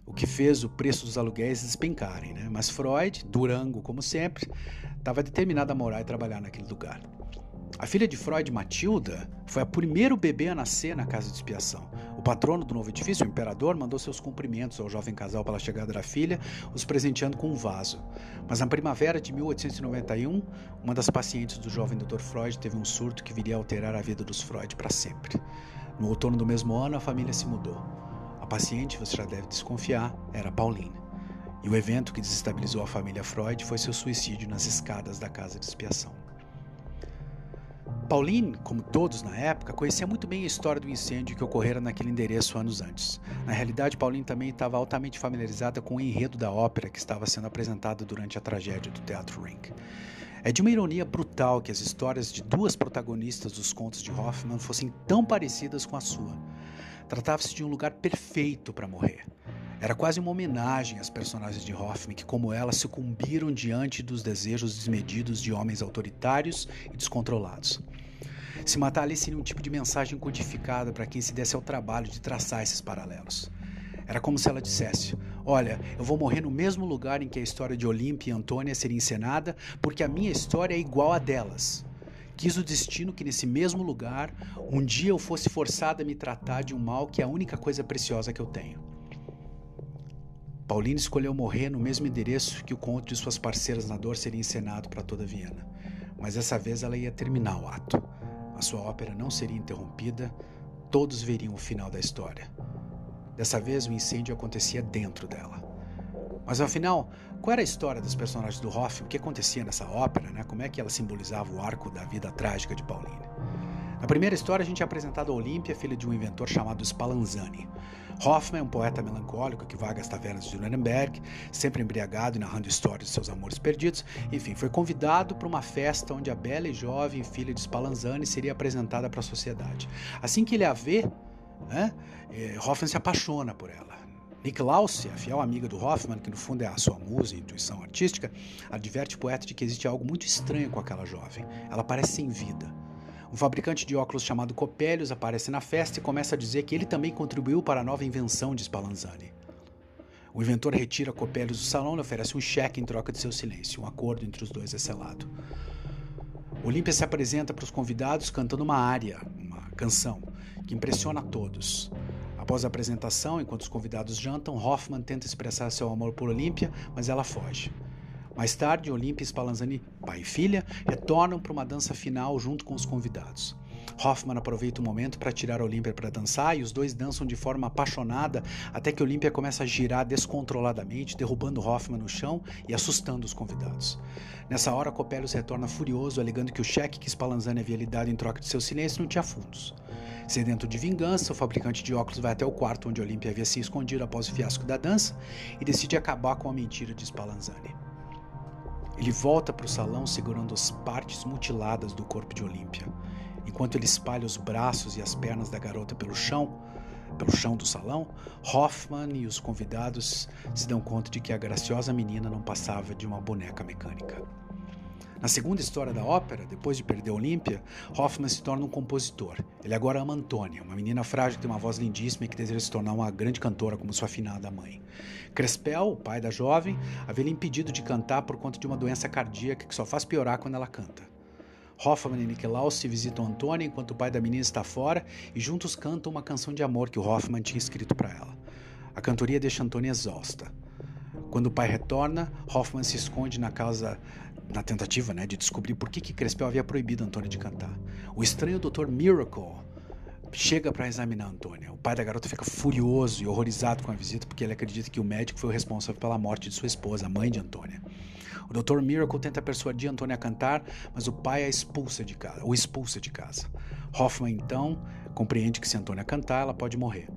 o que fez o preço dos aluguéis despencarem. Né? Mas Freud, Durango como sempre, estava determinado a morar e trabalhar naquele lugar. A filha de Freud, Matilda, foi a primeiro bebê a nascer na casa de expiação. O patrono do novo edifício, o imperador, mandou seus cumprimentos ao jovem casal pela chegada da filha, os presenteando com um vaso. Mas na primavera de 1891, uma das pacientes do jovem Dr. Freud teve um surto que viria a alterar a vida dos Freud para sempre. No outono do mesmo ano, a família se mudou. A paciente, você já deve desconfiar, era Pauline. E o evento que desestabilizou a família Freud foi seu suicídio nas escadas da casa de expiação. Pauline, como todos na época, conhecia muito bem a história do incêndio que ocorrera naquele endereço anos antes. Na realidade, Pauline também estava altamente familiarizada com o enredo da ópera que estava sendo apresentada durante a tragédia do Teatro Ring. É de uma ironia brutal que as histórias de duas protagonistas dos contos de Hoffman fossem tão parecidas com a sua. Tratava-se de um lugar perfeito para morrer. Era quase uma homenagem às personagens de Hoffman que, como ela, sucumbiram diante dos desejos desmedidos de homens autoritários e descontrolados. Se matar ali seria um tipo de mensagem codificada para quem se desse ao trabalho de traçar esses paralelos. Era como se ela dissesse: Olha, eu vou morrer no mesmo lugar em que a história de Olímpia e Antônia seria encenada, porque a minha história é igual a delas. Quis o destino que nesse mesmo lugar, um dia eu fosse forçada a me tratar de um mal que é a única coisa preciosa que eu tenho. Paulina escolheu morrer no mesmo endereço que o conto de suas parceiras na dor seria encenado para toda Viena. Mas dessa vez ela ia terminar o ato. A sua ópera não seria interrompida, todos veriam o final da história. Dessa vez o incêndio acontecia dentro dela. Mas afinal, qual era a história dos personagens do Hoffmann? O que acontecia nessa ópera? Né? Como é que ela simbolizava o arco da vida trágica de Paulina? Na primeira história, a gente é apresentado a Olímpia, filha de um inventor chamado Spallanzani. Hoffman é um poeta melancólico que vaga as tavernas de Nuremberg, sempre embriagado e narrando histórias de seus amores perdidos. Enfim, foi convidado para uma festa onde a bela e jovem filha de Spallanzani seria apresentada para a sociedade. Assim que ele a vê, né, eh, Hoffman se apaixona por ela. Nick Lausse, a fiel amiga do Hoffman, que no fundo é a sua musa e intuição artística, adverte o poeta de que existe algo muito estranho com aquela jovem. Ela parece sem vida. Um fabricante de óculos chamado Copelius aparece na festa e começa a dizer que ele também contribuiu para a nova invenção de Spallanzani. O inventor retira Copelius do salão e oferece um cheque em troca de seu silêncio. Um acordo entre os dois é selado. Olímpia se apresenta para os convidados cantando uma área, uma canção, que impressiona a todos. Após a apresentação, enquanto os convidados jantam, Hoffman tenta expressar seu amor por Olímpia, mas ela foge. Mais tarde, Olímpia e Spallanzani, pai e filha, retornam para uma dança final junto com os convidados. Hoffman aproveita o momento para tirar Olímpia para dançar e os dois dançam de forma apaixonada até que Olímpia começa a girar descontroladamente, derrubando Hoffman no chão e assustando os convidados. Nessa hora, Copelius retorna furioso, alegando que o cheque que Spallanzani havia lhe dado em troca de seu silêncio não tinha fundos. Sedento de vingança, o fabricante de óculos vai até o quarto onde Olímpia havia se escondido após o fiasco da dança e decide acabar com a mentira de Spallanzani. Ele volta para o salão segurando as partes mutiladas do corpo de Olímpia. Enquanto ele espalha os braços e as pernas da garota pelo chão, pelo chão do salão, Hoffman e os convidados se dão conta de que a graciosa menina não passava de uma boneca mecânica. Na segunda história da ópera, depois de perder Olímpia, Hoffman se torna um compositor. Ele agora ama Antônia, uma menina frágil que tem uma voz lindíssima e que deseja se tornar uma grande cantora como sua afinada mãe. Crespel, o pai da jovem, havia impedido de cantar por conta de uma doença cardíaca que só faz piorar quando ela canta. Hoffman e Nicolau se visitam Antônia enquanto o pai da menina está fora e juntos cantam uma canção de amor que o Hoffman tinha escrito para ela. A cantoria deixa Antônia exausta. Quando o pai retorna, Hoffman se esconde na casa na tentativa né, de descobrir por que, que Crespel havia proibido Antônia de cantar. O estranho Dr. Miracle chega para examinar Antônia. O pai da garota fica furioso e horrorizado com a visita porque ele acredita que o médico foi o responsável pela morte de sua esposa, a mãe de Antônia. O Dr. Miracle tenta persuadir Antônia a cantar, mas o pai a expulsa de casa, o expulsa de casa. Hoffman então compreende que se Antônia cantar, ela pode morrer.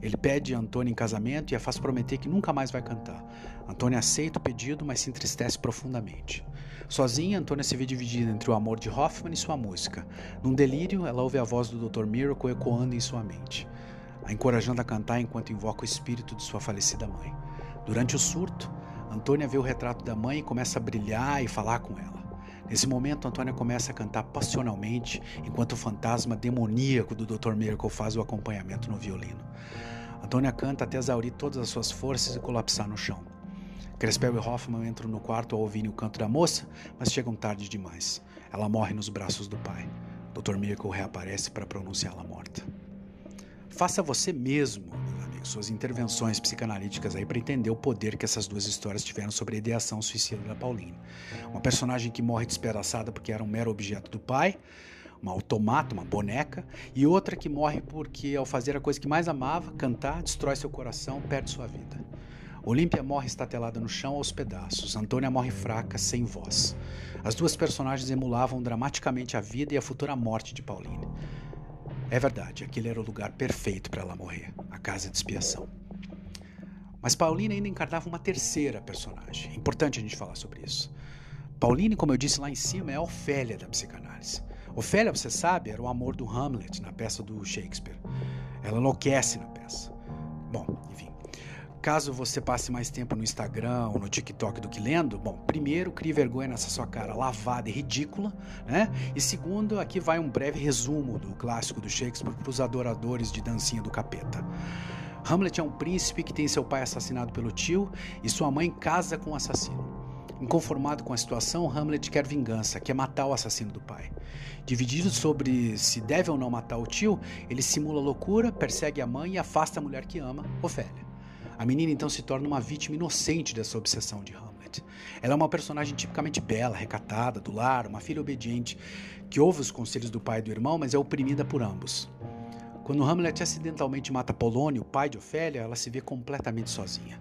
Ele pede a Antônia em casamento e a faz prometer que nunca mais vai cantar. Antônia aceita o pedido, mas se entristece profundamente. Sozinha, Antônia se vê dividida entre o amor de Hoffman e sua música. Num delírio, ela ouve a voz do Dr. Miracle ecoando em sua mente, a encorajando a cantar enquanto invoca o espírito de sua falecida mãe. Durante o surto, Antônia vê o retrato da mãe e começa a brilhar e falar com ela. Nesse momento, Antônia começa a cantar passionalmente, enquanto o fantasma demoníaco do Dr. Miracle faz o acompanhamento no violino. Antônia canta até exaurir todas as suas forças e colapsar no chão. Crespel e Hoffman entram no quarto ao ouvirem o canto da moça, mas chegam tarde demais. Ela morre nos braços do pai. Dr. Miracle reaparece para pronunciá-la morta. Faça você mesmo, suas intervenções psicanalíticas aí para entender o poder que essas duas histórias tiveram sobre a ideação suicida da Pauline. Uma personagem que morre despedaçada porque era um mero objeto do pai, uma automata, uma boneca, e outra que morre porque, ao fazer a coisa que mais amava, cantar, destrói seu coração, perde sua vida. Olímpia morre estatelada no chão aos pedaços, Antônia morre fraca, sem voz. As duas personagens emulavam dramaticamente a vida e a futura morte de Pauline. É verdade, aquele era o lugar perfeito para ela morrer a casa de expiação. Mas Pauline ainda encarnava uma terceira personagem. Importante a gente falar sobre isso. Pauline, como eu disse lá em cima, é a Ofélia da psicanálise. Ofélia, você sabe, era o amor do Hamlet na peça do Shakespeare. Ela enlouquece na peça. Bom, enfim. Caso você passe mais tempo no Instagram ou no TikTok do que lendo, bom, primeiro, crie vergonha nessa sua cara lavada e ridícula, né? E segundo, aqui vai um breve resumo do clássico do Shakespeare para os adoradores de dancinha do capeta. Hamlet é um príncipe que tem seu pai assassinado pelo tio e sua mãe casa com o assassino. Inconformado com a situação, Hamlet quer vingança, quer matar o assassino do pai. Dividido sobre se deve ou não matar o tio, ele simula loucura, persegue a mãe e afasta a mulher que ama, Ofélia. A menina então se torna uma vítima inocente dessa obsessão de Hamlet. Ela é uma personagem tipicamente bela, recatada, do lar, uma filha obediente, que ouve os conselhos do pai e do irmão, mas é oprimida por ambos. Quando Hamlet acidentalmente mata Polônio, pai de Ofélia, ela se vê completamente sozinha.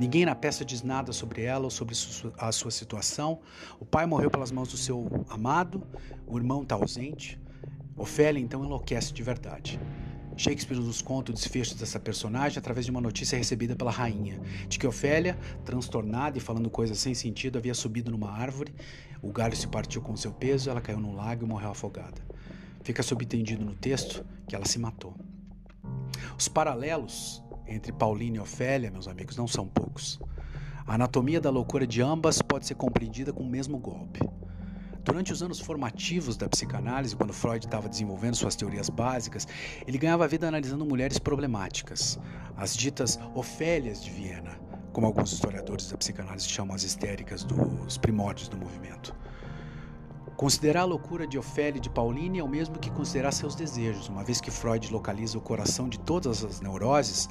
Ninguém na peça diz nada sobre ela ou sobre a sua situação. O pai morreu pelas mãos do seu amado, o irmão está ausente. Ofélia então enlouquece de verdade. Shakespeare nos conta o desfecho dessa personagem através de uma notícia recebida pela rainha, de que Ofélia, transtornada e falando coisas sem sentido, havia subido numa árvore, o galho se partiu com seu peso, ela caiu no lago e morreu afogada. Fica subentendido no texto que ela se matou. Os paralelos entre Paulina e Ofélia, meus amigos, não são poucos. A anatomia da loucura de ambas pode ser compreendida com o mesmo golpe. Durante os anos formativos da psicanálise, quando Freud estava desenvolvendo suas teorias básicas, ele ganhava vida analisando mulheres problemáticas, as ditas Ofélias de Viena, como alguns historiadores da psicanálise chamam as histéricas dos primórdios do movimento. Considerar a loucura de Ofélia e de Pauline é o mesmo que considerar seus desejos, uma vez que Freud localiza o coração de todas as neuroses,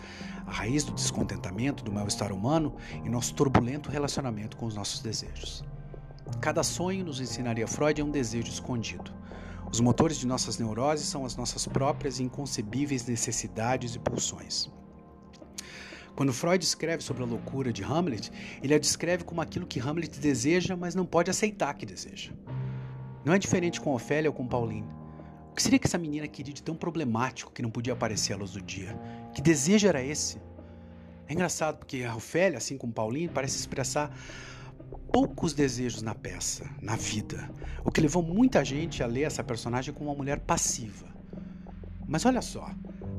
a raiz do descontentamento, do mal-estar humano e nosso turbulento relacionamento com os nossos desejos. Cada sonho, nos ensinaria Freud, é um desejo escondido. Os motores de nossas neuroses são as nossas próprias inconcebíveis necessidades e pulsões. Quando Freud escreve sobre a loucura de Hamlet, ele a descreve como aquilo que Hamlet deseja, mas não pode aceitar que deseja. Não é diferente com Ofélia ou com Pauline. O que seria que essa menina queria de tão problemático que não podia aparecer à luz do dia? Que desejo era esse? É engraçado porque a Ofélia, assim como Pauline, parece expressar poucos desejos na peça, na vida, o que levou muita gente a ler essa personagem como uma mulher passiva. Mas olha só,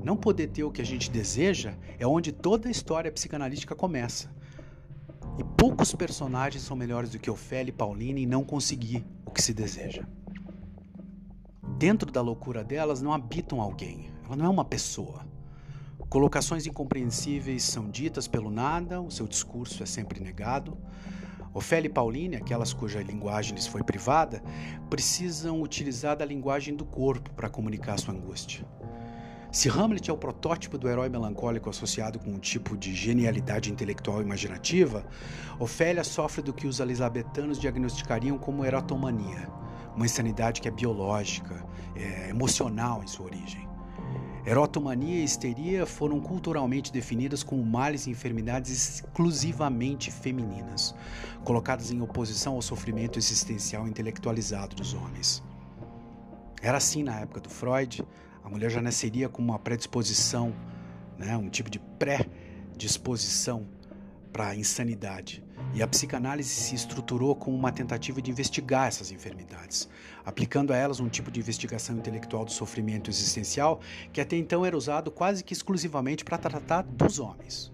não poder ter o que a gente deseja é onde toda a história psicanalítica começa. E poucos personagens são melhores do que Ofélia e Pauline em não conseguir o que se deseja. Dentro da loucura delas não habitam alguém, ela não é uma pessoa. Colocações incompreensíveis são ditas pelo nada, o seu discurso é sempre negado. Ofélia e Pauline, aquelas cuja linguagem lhes foi privada, precisam utilizar da linguagem do corpo para comunicar sua angústia. Se Hamlet é o protótipo do herói melancólico associado com um tipo de genialidade intelectual imaginativa, Ofélia sofre do que os elisabetanos diagnosticariam como erotomania, uma insanidade que é biológica, é emocional em sua origem. Erotomania e histeria foram culturalmente definidas como males e enfermidades exclusivamente femininas, colocadas em oposição ao sofrimento existencial intelectualizado dos homens. Era assim na época do Freud, a mulher já nasceria com uma predisposição, né, um tipo de pré-disposição para a insanidade. E a psicanálise se estruturou como uma tentativa de investigar essas enfermidades, aplicando a elas um tipo de investigação intelectual do sofrimento existencial que até então era usado quase que exclusivamente para tratar dos homens.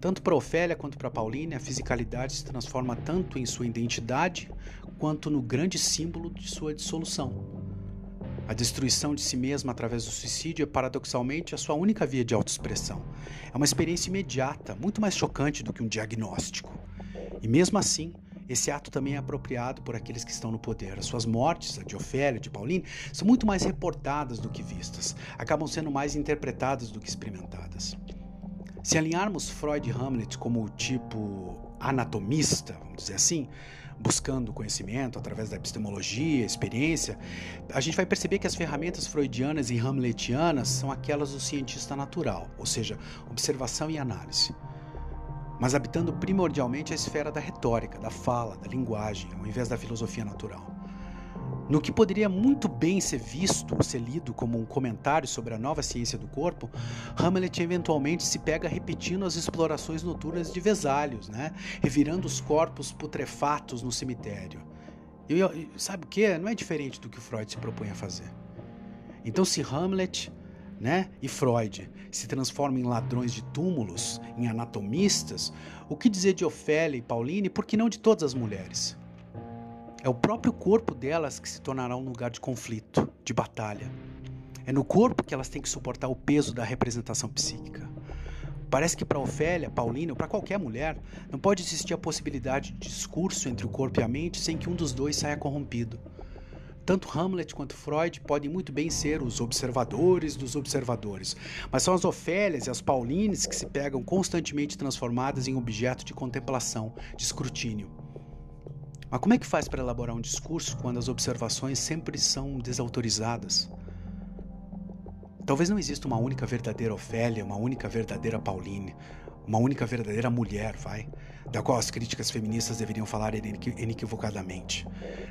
Tanto para Ofélia quanto para Pauline, a fisicalidade se transforma tanto em sua identidade quanto no grande símbolo de sua dissolução. A destruição de si mesma através do suicídio é paradoxalmente a sua única via de autoexpressão. É uma experiência imediata, muito mais chocante do que um diagnóstico. E mesmo assim, esse ato também é apropriado por aqueles que estão no poder. As suas mortes, a de Ofélia, de Pauline, são muito mais reportadas do que vistas, acabam sendo mais interpretadas do que experimentadas. Se alinharmos Freud e Hamlet como o tipo anatomista, vamos dizer assim, buscando conhecimento através da epistemologia, experiência, a gente vai perceber que as ferramentas freudianas e hamletianas são aquelas do cientista natural, ou seja, observação e análise. Mas habitando primordialmente a esfera da retórica, da fala, da linguagem, ao invés da filosofia natural. No que poderia muito bem ser visto, ser lido como um comentário sobre a nova ciência do corpo, Hamlet eventualmente se pega repetindo as explorações noturnas de Vesalius, né? revirando os corpos putrefatos no cemitério. E sabe o que? Não é diferente do que Freud se propõe a fazer. Então, se Hamlet né, e Freud se transformam em ladrões de túmulos, em anatomistas, o que dizer de Ofélia e Pauline, por que não de todas as mulheres? É o próprio corpo delas que se tornará um lugar de conflito, de batalha. É no corpo que elas têm que suportar o peso da representação psíquica. Parece que para Ofélia, Paulina ou para qualquer mulher, não pode existir a possibilidade de discurso entre o corpo e a mente sem que um dos dois saia corrompido. Tanto Hamlet quanto Freud podem muito bem ser os observadores dos observadores, mas são as Ofélias e as Paulines que se pegam constantemente transformadas em objeto de contemplação, de escrutínio. Mas como é que faz para elaborar um discurso quando as observações sempre são desautorizadas? Talvez não exista uma única verdadeira Ofélia, uma única verdadeira Pauline, uma única verdadeira mulher, vai, da qual as críticas feministas deveriam falar inequivocadamente.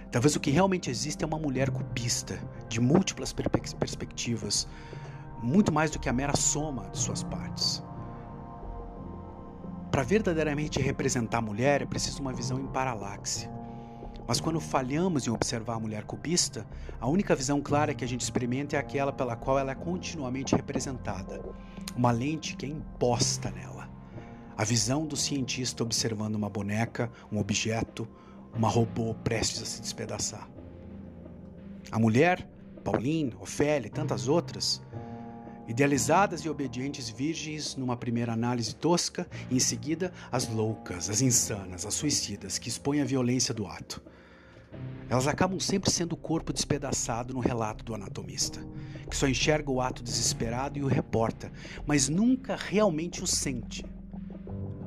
Talvez o que realmente existe é uma mulher cubista, de múltiplas perspectivas, muito mais do que a mera soma de suas partes. Para verdadeiramente representar a mulher é preciso uma visão em paralaxe. Mas quando falhamos em observar a mulher cubista, a única visão clara que a gente experimenta é aquela pela qual ela é continuamente representada, uma lente que é imposta nela. A visão do cientista observando uma boneca, um objeto, uma robô prestes a se despedaçar. A mulher, Pauline, Ofélia e tantas outras, idealizadas e obedientes virgens numa primeira análise tosca e em seguida as loucas, as insanas, as suicidas que expõem a violência do ato. Elas acabam sempre sendo o corpo despedaçado no relato do anatomista, que só enxerga o ato desesperado e o reporta, mas nunca realmente o sente.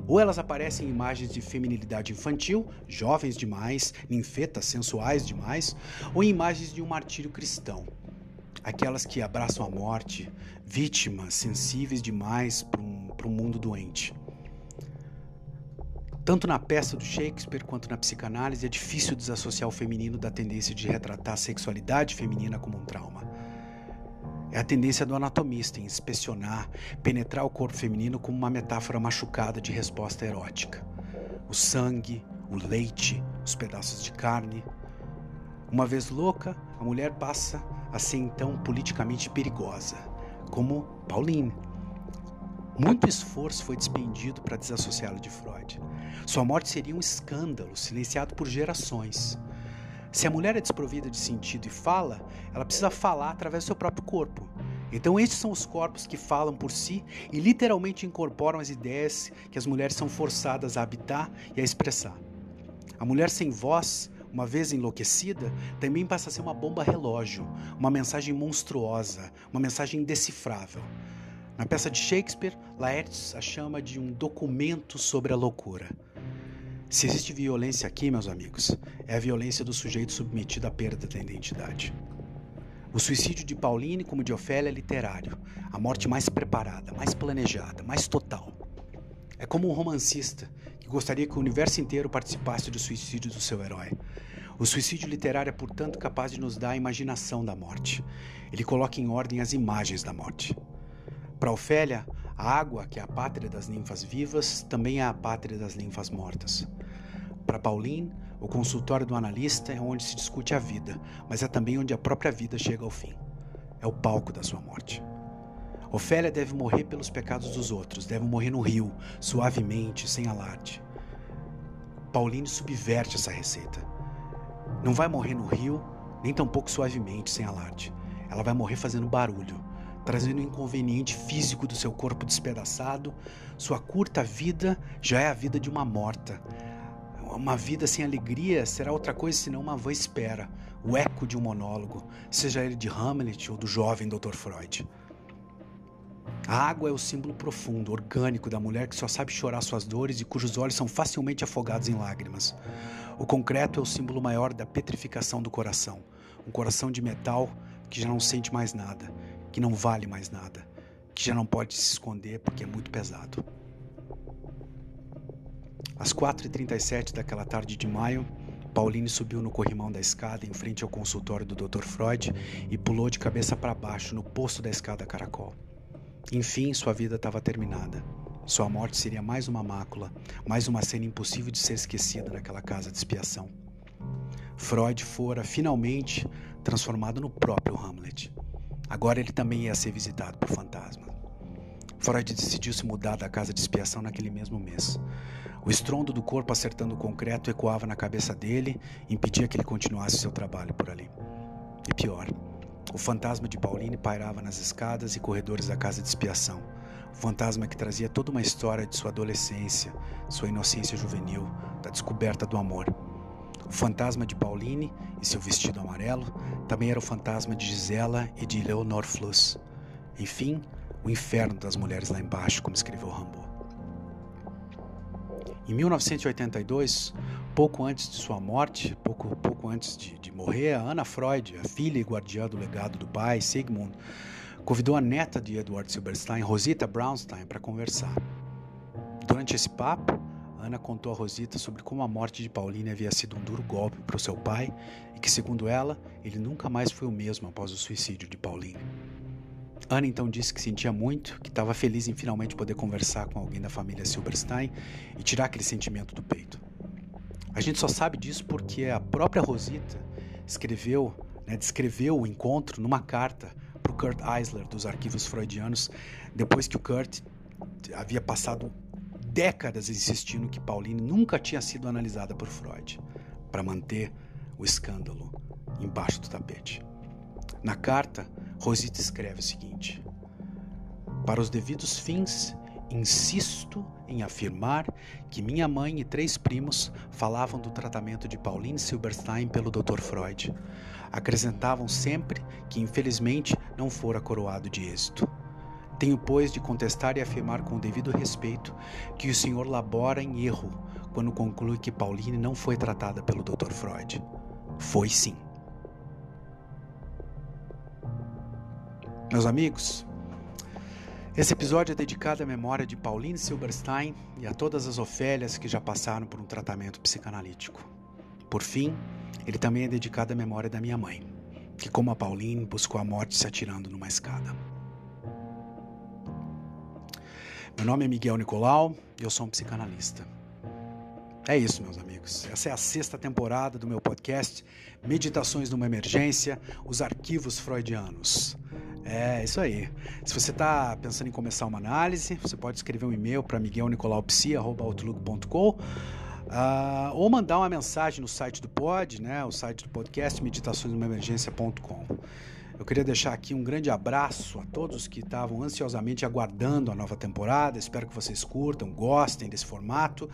Ou elas aparecem em imagens de feminilidade infantil, jovens demais, ninfetas sensuais demais, ou em imagens de um martírio cristão, aquelas que abraçam a morte, vítimas sensíveis demais para um, um mundo doente. Tanto na peça do Shakespeare quanto na psicanálise é difícil desassociar o feminino da tendência de retratar a sexualidade feminina como um trauma. É a tendência do anatomista em inspecionar, penetrar o corpo feminino como uma metáfora machucada de resposta erótica. O sangue, o leite, os pedaços de carne. Uma vez louca, a mulher passa a ser então politicamente perigosa, como Pauline. Muito esforço foi despendido para desassociá-la de Freud. Sua morte seria um escândalo, silenciado por gerações. Se a mulher é desprovida de sentido e fala, ela precisa falar através do seu próprio corpo. Então, estes são os corpos que falam por si e literalmente incorporam as ideias que as mulheres são forçadas a habitar e a expressar. A mulher sem voz, uma vez enlouquecida, também passa a ser uma bomba relógio, uma mensagem monstruosa, uma mensagem indecifrável. Na peça de Shakespeare, Laertes a chama de um documento sobre a loucura. Se existe violência aqui, meus amigos, é a violência do sujeito submetido à perda da identidade. O suicídio de Pauline, como de Ofélia, é literário, a morte mais preparada, mais planejada, mais total. É como um romancista que gostaria que o universo inteiro participasse do suicídio do seu herói. O suicídio literário é, portanto, capaz de nos dar a imaginação da morte. Ele coloca em ordem as imagens da morte. Para Ofélia, a água, que é a pátria das ninfas vivas, também é a pátria das ninfas mortas. Para Pauline, o consultório do analista é onde se discute a vida, mas é também onde a própria vida chega ao fim. É o palco da sua morte. Ofélia deve morrer pelos pecados dos outros, deve morrer no rio, suavemente, sem alarde. Pauline subverte essa receita. Não vai morrer no rio, nem tampouco suavemente, sem alarde. Ela vai morrer fazendo barulho, trazendo o inconveniente físico do seu corpo despedaçado, sua curta vida já é a vida de uma morta. uma vida sem alegria será outra coisa senão uma vã espera, o eco de um monólogo, seja ele de Hamlet ou do jovem Dr. Freud. A água é o símbolo profundo, orgânico da mulher que só sabe chorar suas dores e cujos olhos são facilmente afogados em lágrimas. O concreto é o símbolo maior da petrificação do coração, um coração de metal que já não sente mais nada, que não vale mais nada, que já não pode se esconder porque é muito pesado. Às 4h37 daquela tarde de maio, Pauline subiu no corrimão da escada em frente ao consultório do Dr. Freud e pulou de cabeça para baixo no poço da escada caracol. Enfim, sua vida estava terminada. Sua morte seria mais uma mácula, mais uma cena impossível de ser esquecida naquela casa de expiação. Freud fora finalmente transformado no próprio Hamlet. Agora ele também ia ser visitado por fantasmas. Freud decidiu se mudar da casa de expiação naquele mesmo mês. O estrondo do corpo acertando o concreto ecoava na cabeça dele impedia que ele continuasse seu trabalho por ali. E pior, o fantasma de Pauline pairava nas escadas e corredores da casa de expiação. O fantasma que trazia toda uma história de sua adolescência, sua inocência juvenil, da descoberta do amor. O fantasma de Pauline e seu vestido amarelo também era o fantasma de Gisela e de Leonor Fluss. Enfim, o inferno das mulheres lá embaixo, como escreveu Rambo. Em 1982, pouco antes de sua morte, pouco, pouco antes de, de morrer, a Anna Freud, a filha e guardiã do legado do pai, Sigmund, convidou a neta de Edward Silberstein, Rosita Brownstein, para conversar. Durante esse papo, Ana contou a Rosita sobre como a morte de Pauline havia sido um duro golpe para o seu pai e que, segundo ela, ele nunca mais foi o mesmo após o suicídio de Pauline. Ana então disse que sentia muito, que estava feliz em finalmente poder conversar com alguém da família Silberstein e tirar aquele sentimento do peito. A gente só sabe disso porque a própria Rosita escreveu, né, descreveu o encontro numa carta para o Kurt Eisler dos arquivos freudianos, depois que o Kurt havia passado décadas insistindo que Pauline nunca tinha sido analisada por Freud, para manter o escândalo embaixo do tapete. Na carta, Rosita escreve o seguinte: Para os devidos fins, insisto em afirmar que minha mãe e três primos falavam do tratamento de Pauline Silberstein pelo Dr. Freud. Acrescentavam sempre que, infelizmente, não fora coroado de êxito. Tenho, pois, de contestar e afirmar com o devido respeito que o senhor labora em erro quando conclui que Pauline não foi tratada pelo Dr. Freud. Foi sim. Meus amigos, esse episódio é dedicado à memória de Pauline Silberstein e a todas as Ofélias que já passaram por um tratamento psicanalítico. Por fim, ele também é dedicado à memória da minha mãe, que, como a Pauline, buscou a morte se atirando numa escada. Meu nome é Miguel Nicolau e eu sou um psicanalista. É isso, meus amigos. Essa é a sexta temporada do meu podcast Meditações numa Emergência, os arquivos freudianos. É, isso aí. Se você está pensando em começar uma análise, você pode escrever um e-mail para miguelnicolaupsi.outlook.com uh, ah, ou mandar uma mensagem no site do pod, né, o site do podcast meditaçõesnumaemergência.com. Eu queria deixar aqui um grande abraço a todos que estavam ansiosamente aguardando a nova temporada. Espero que vocês curtam, gostem desse formato.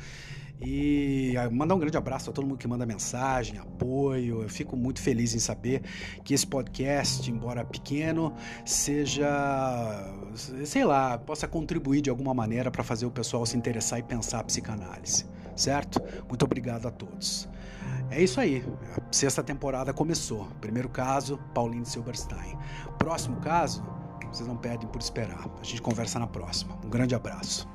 E ah, mandar um grande abraço a todo mundo que manda mensagem, apoio. Eu fico muito feliz em saber que esse podcast, embora pequeno, seja, sei lá, possa contribuir de alguma maneira para fazer o pessoal se interessar e pensar a psicanálise, certo? Muito obrigado a todos. É isso aí. A sexta temporada começou. Primeiro caso, Pauline Silberstein. Próximo caso, vocês não perdem por esperar. A gente conversa na próxima. Um grande abraço.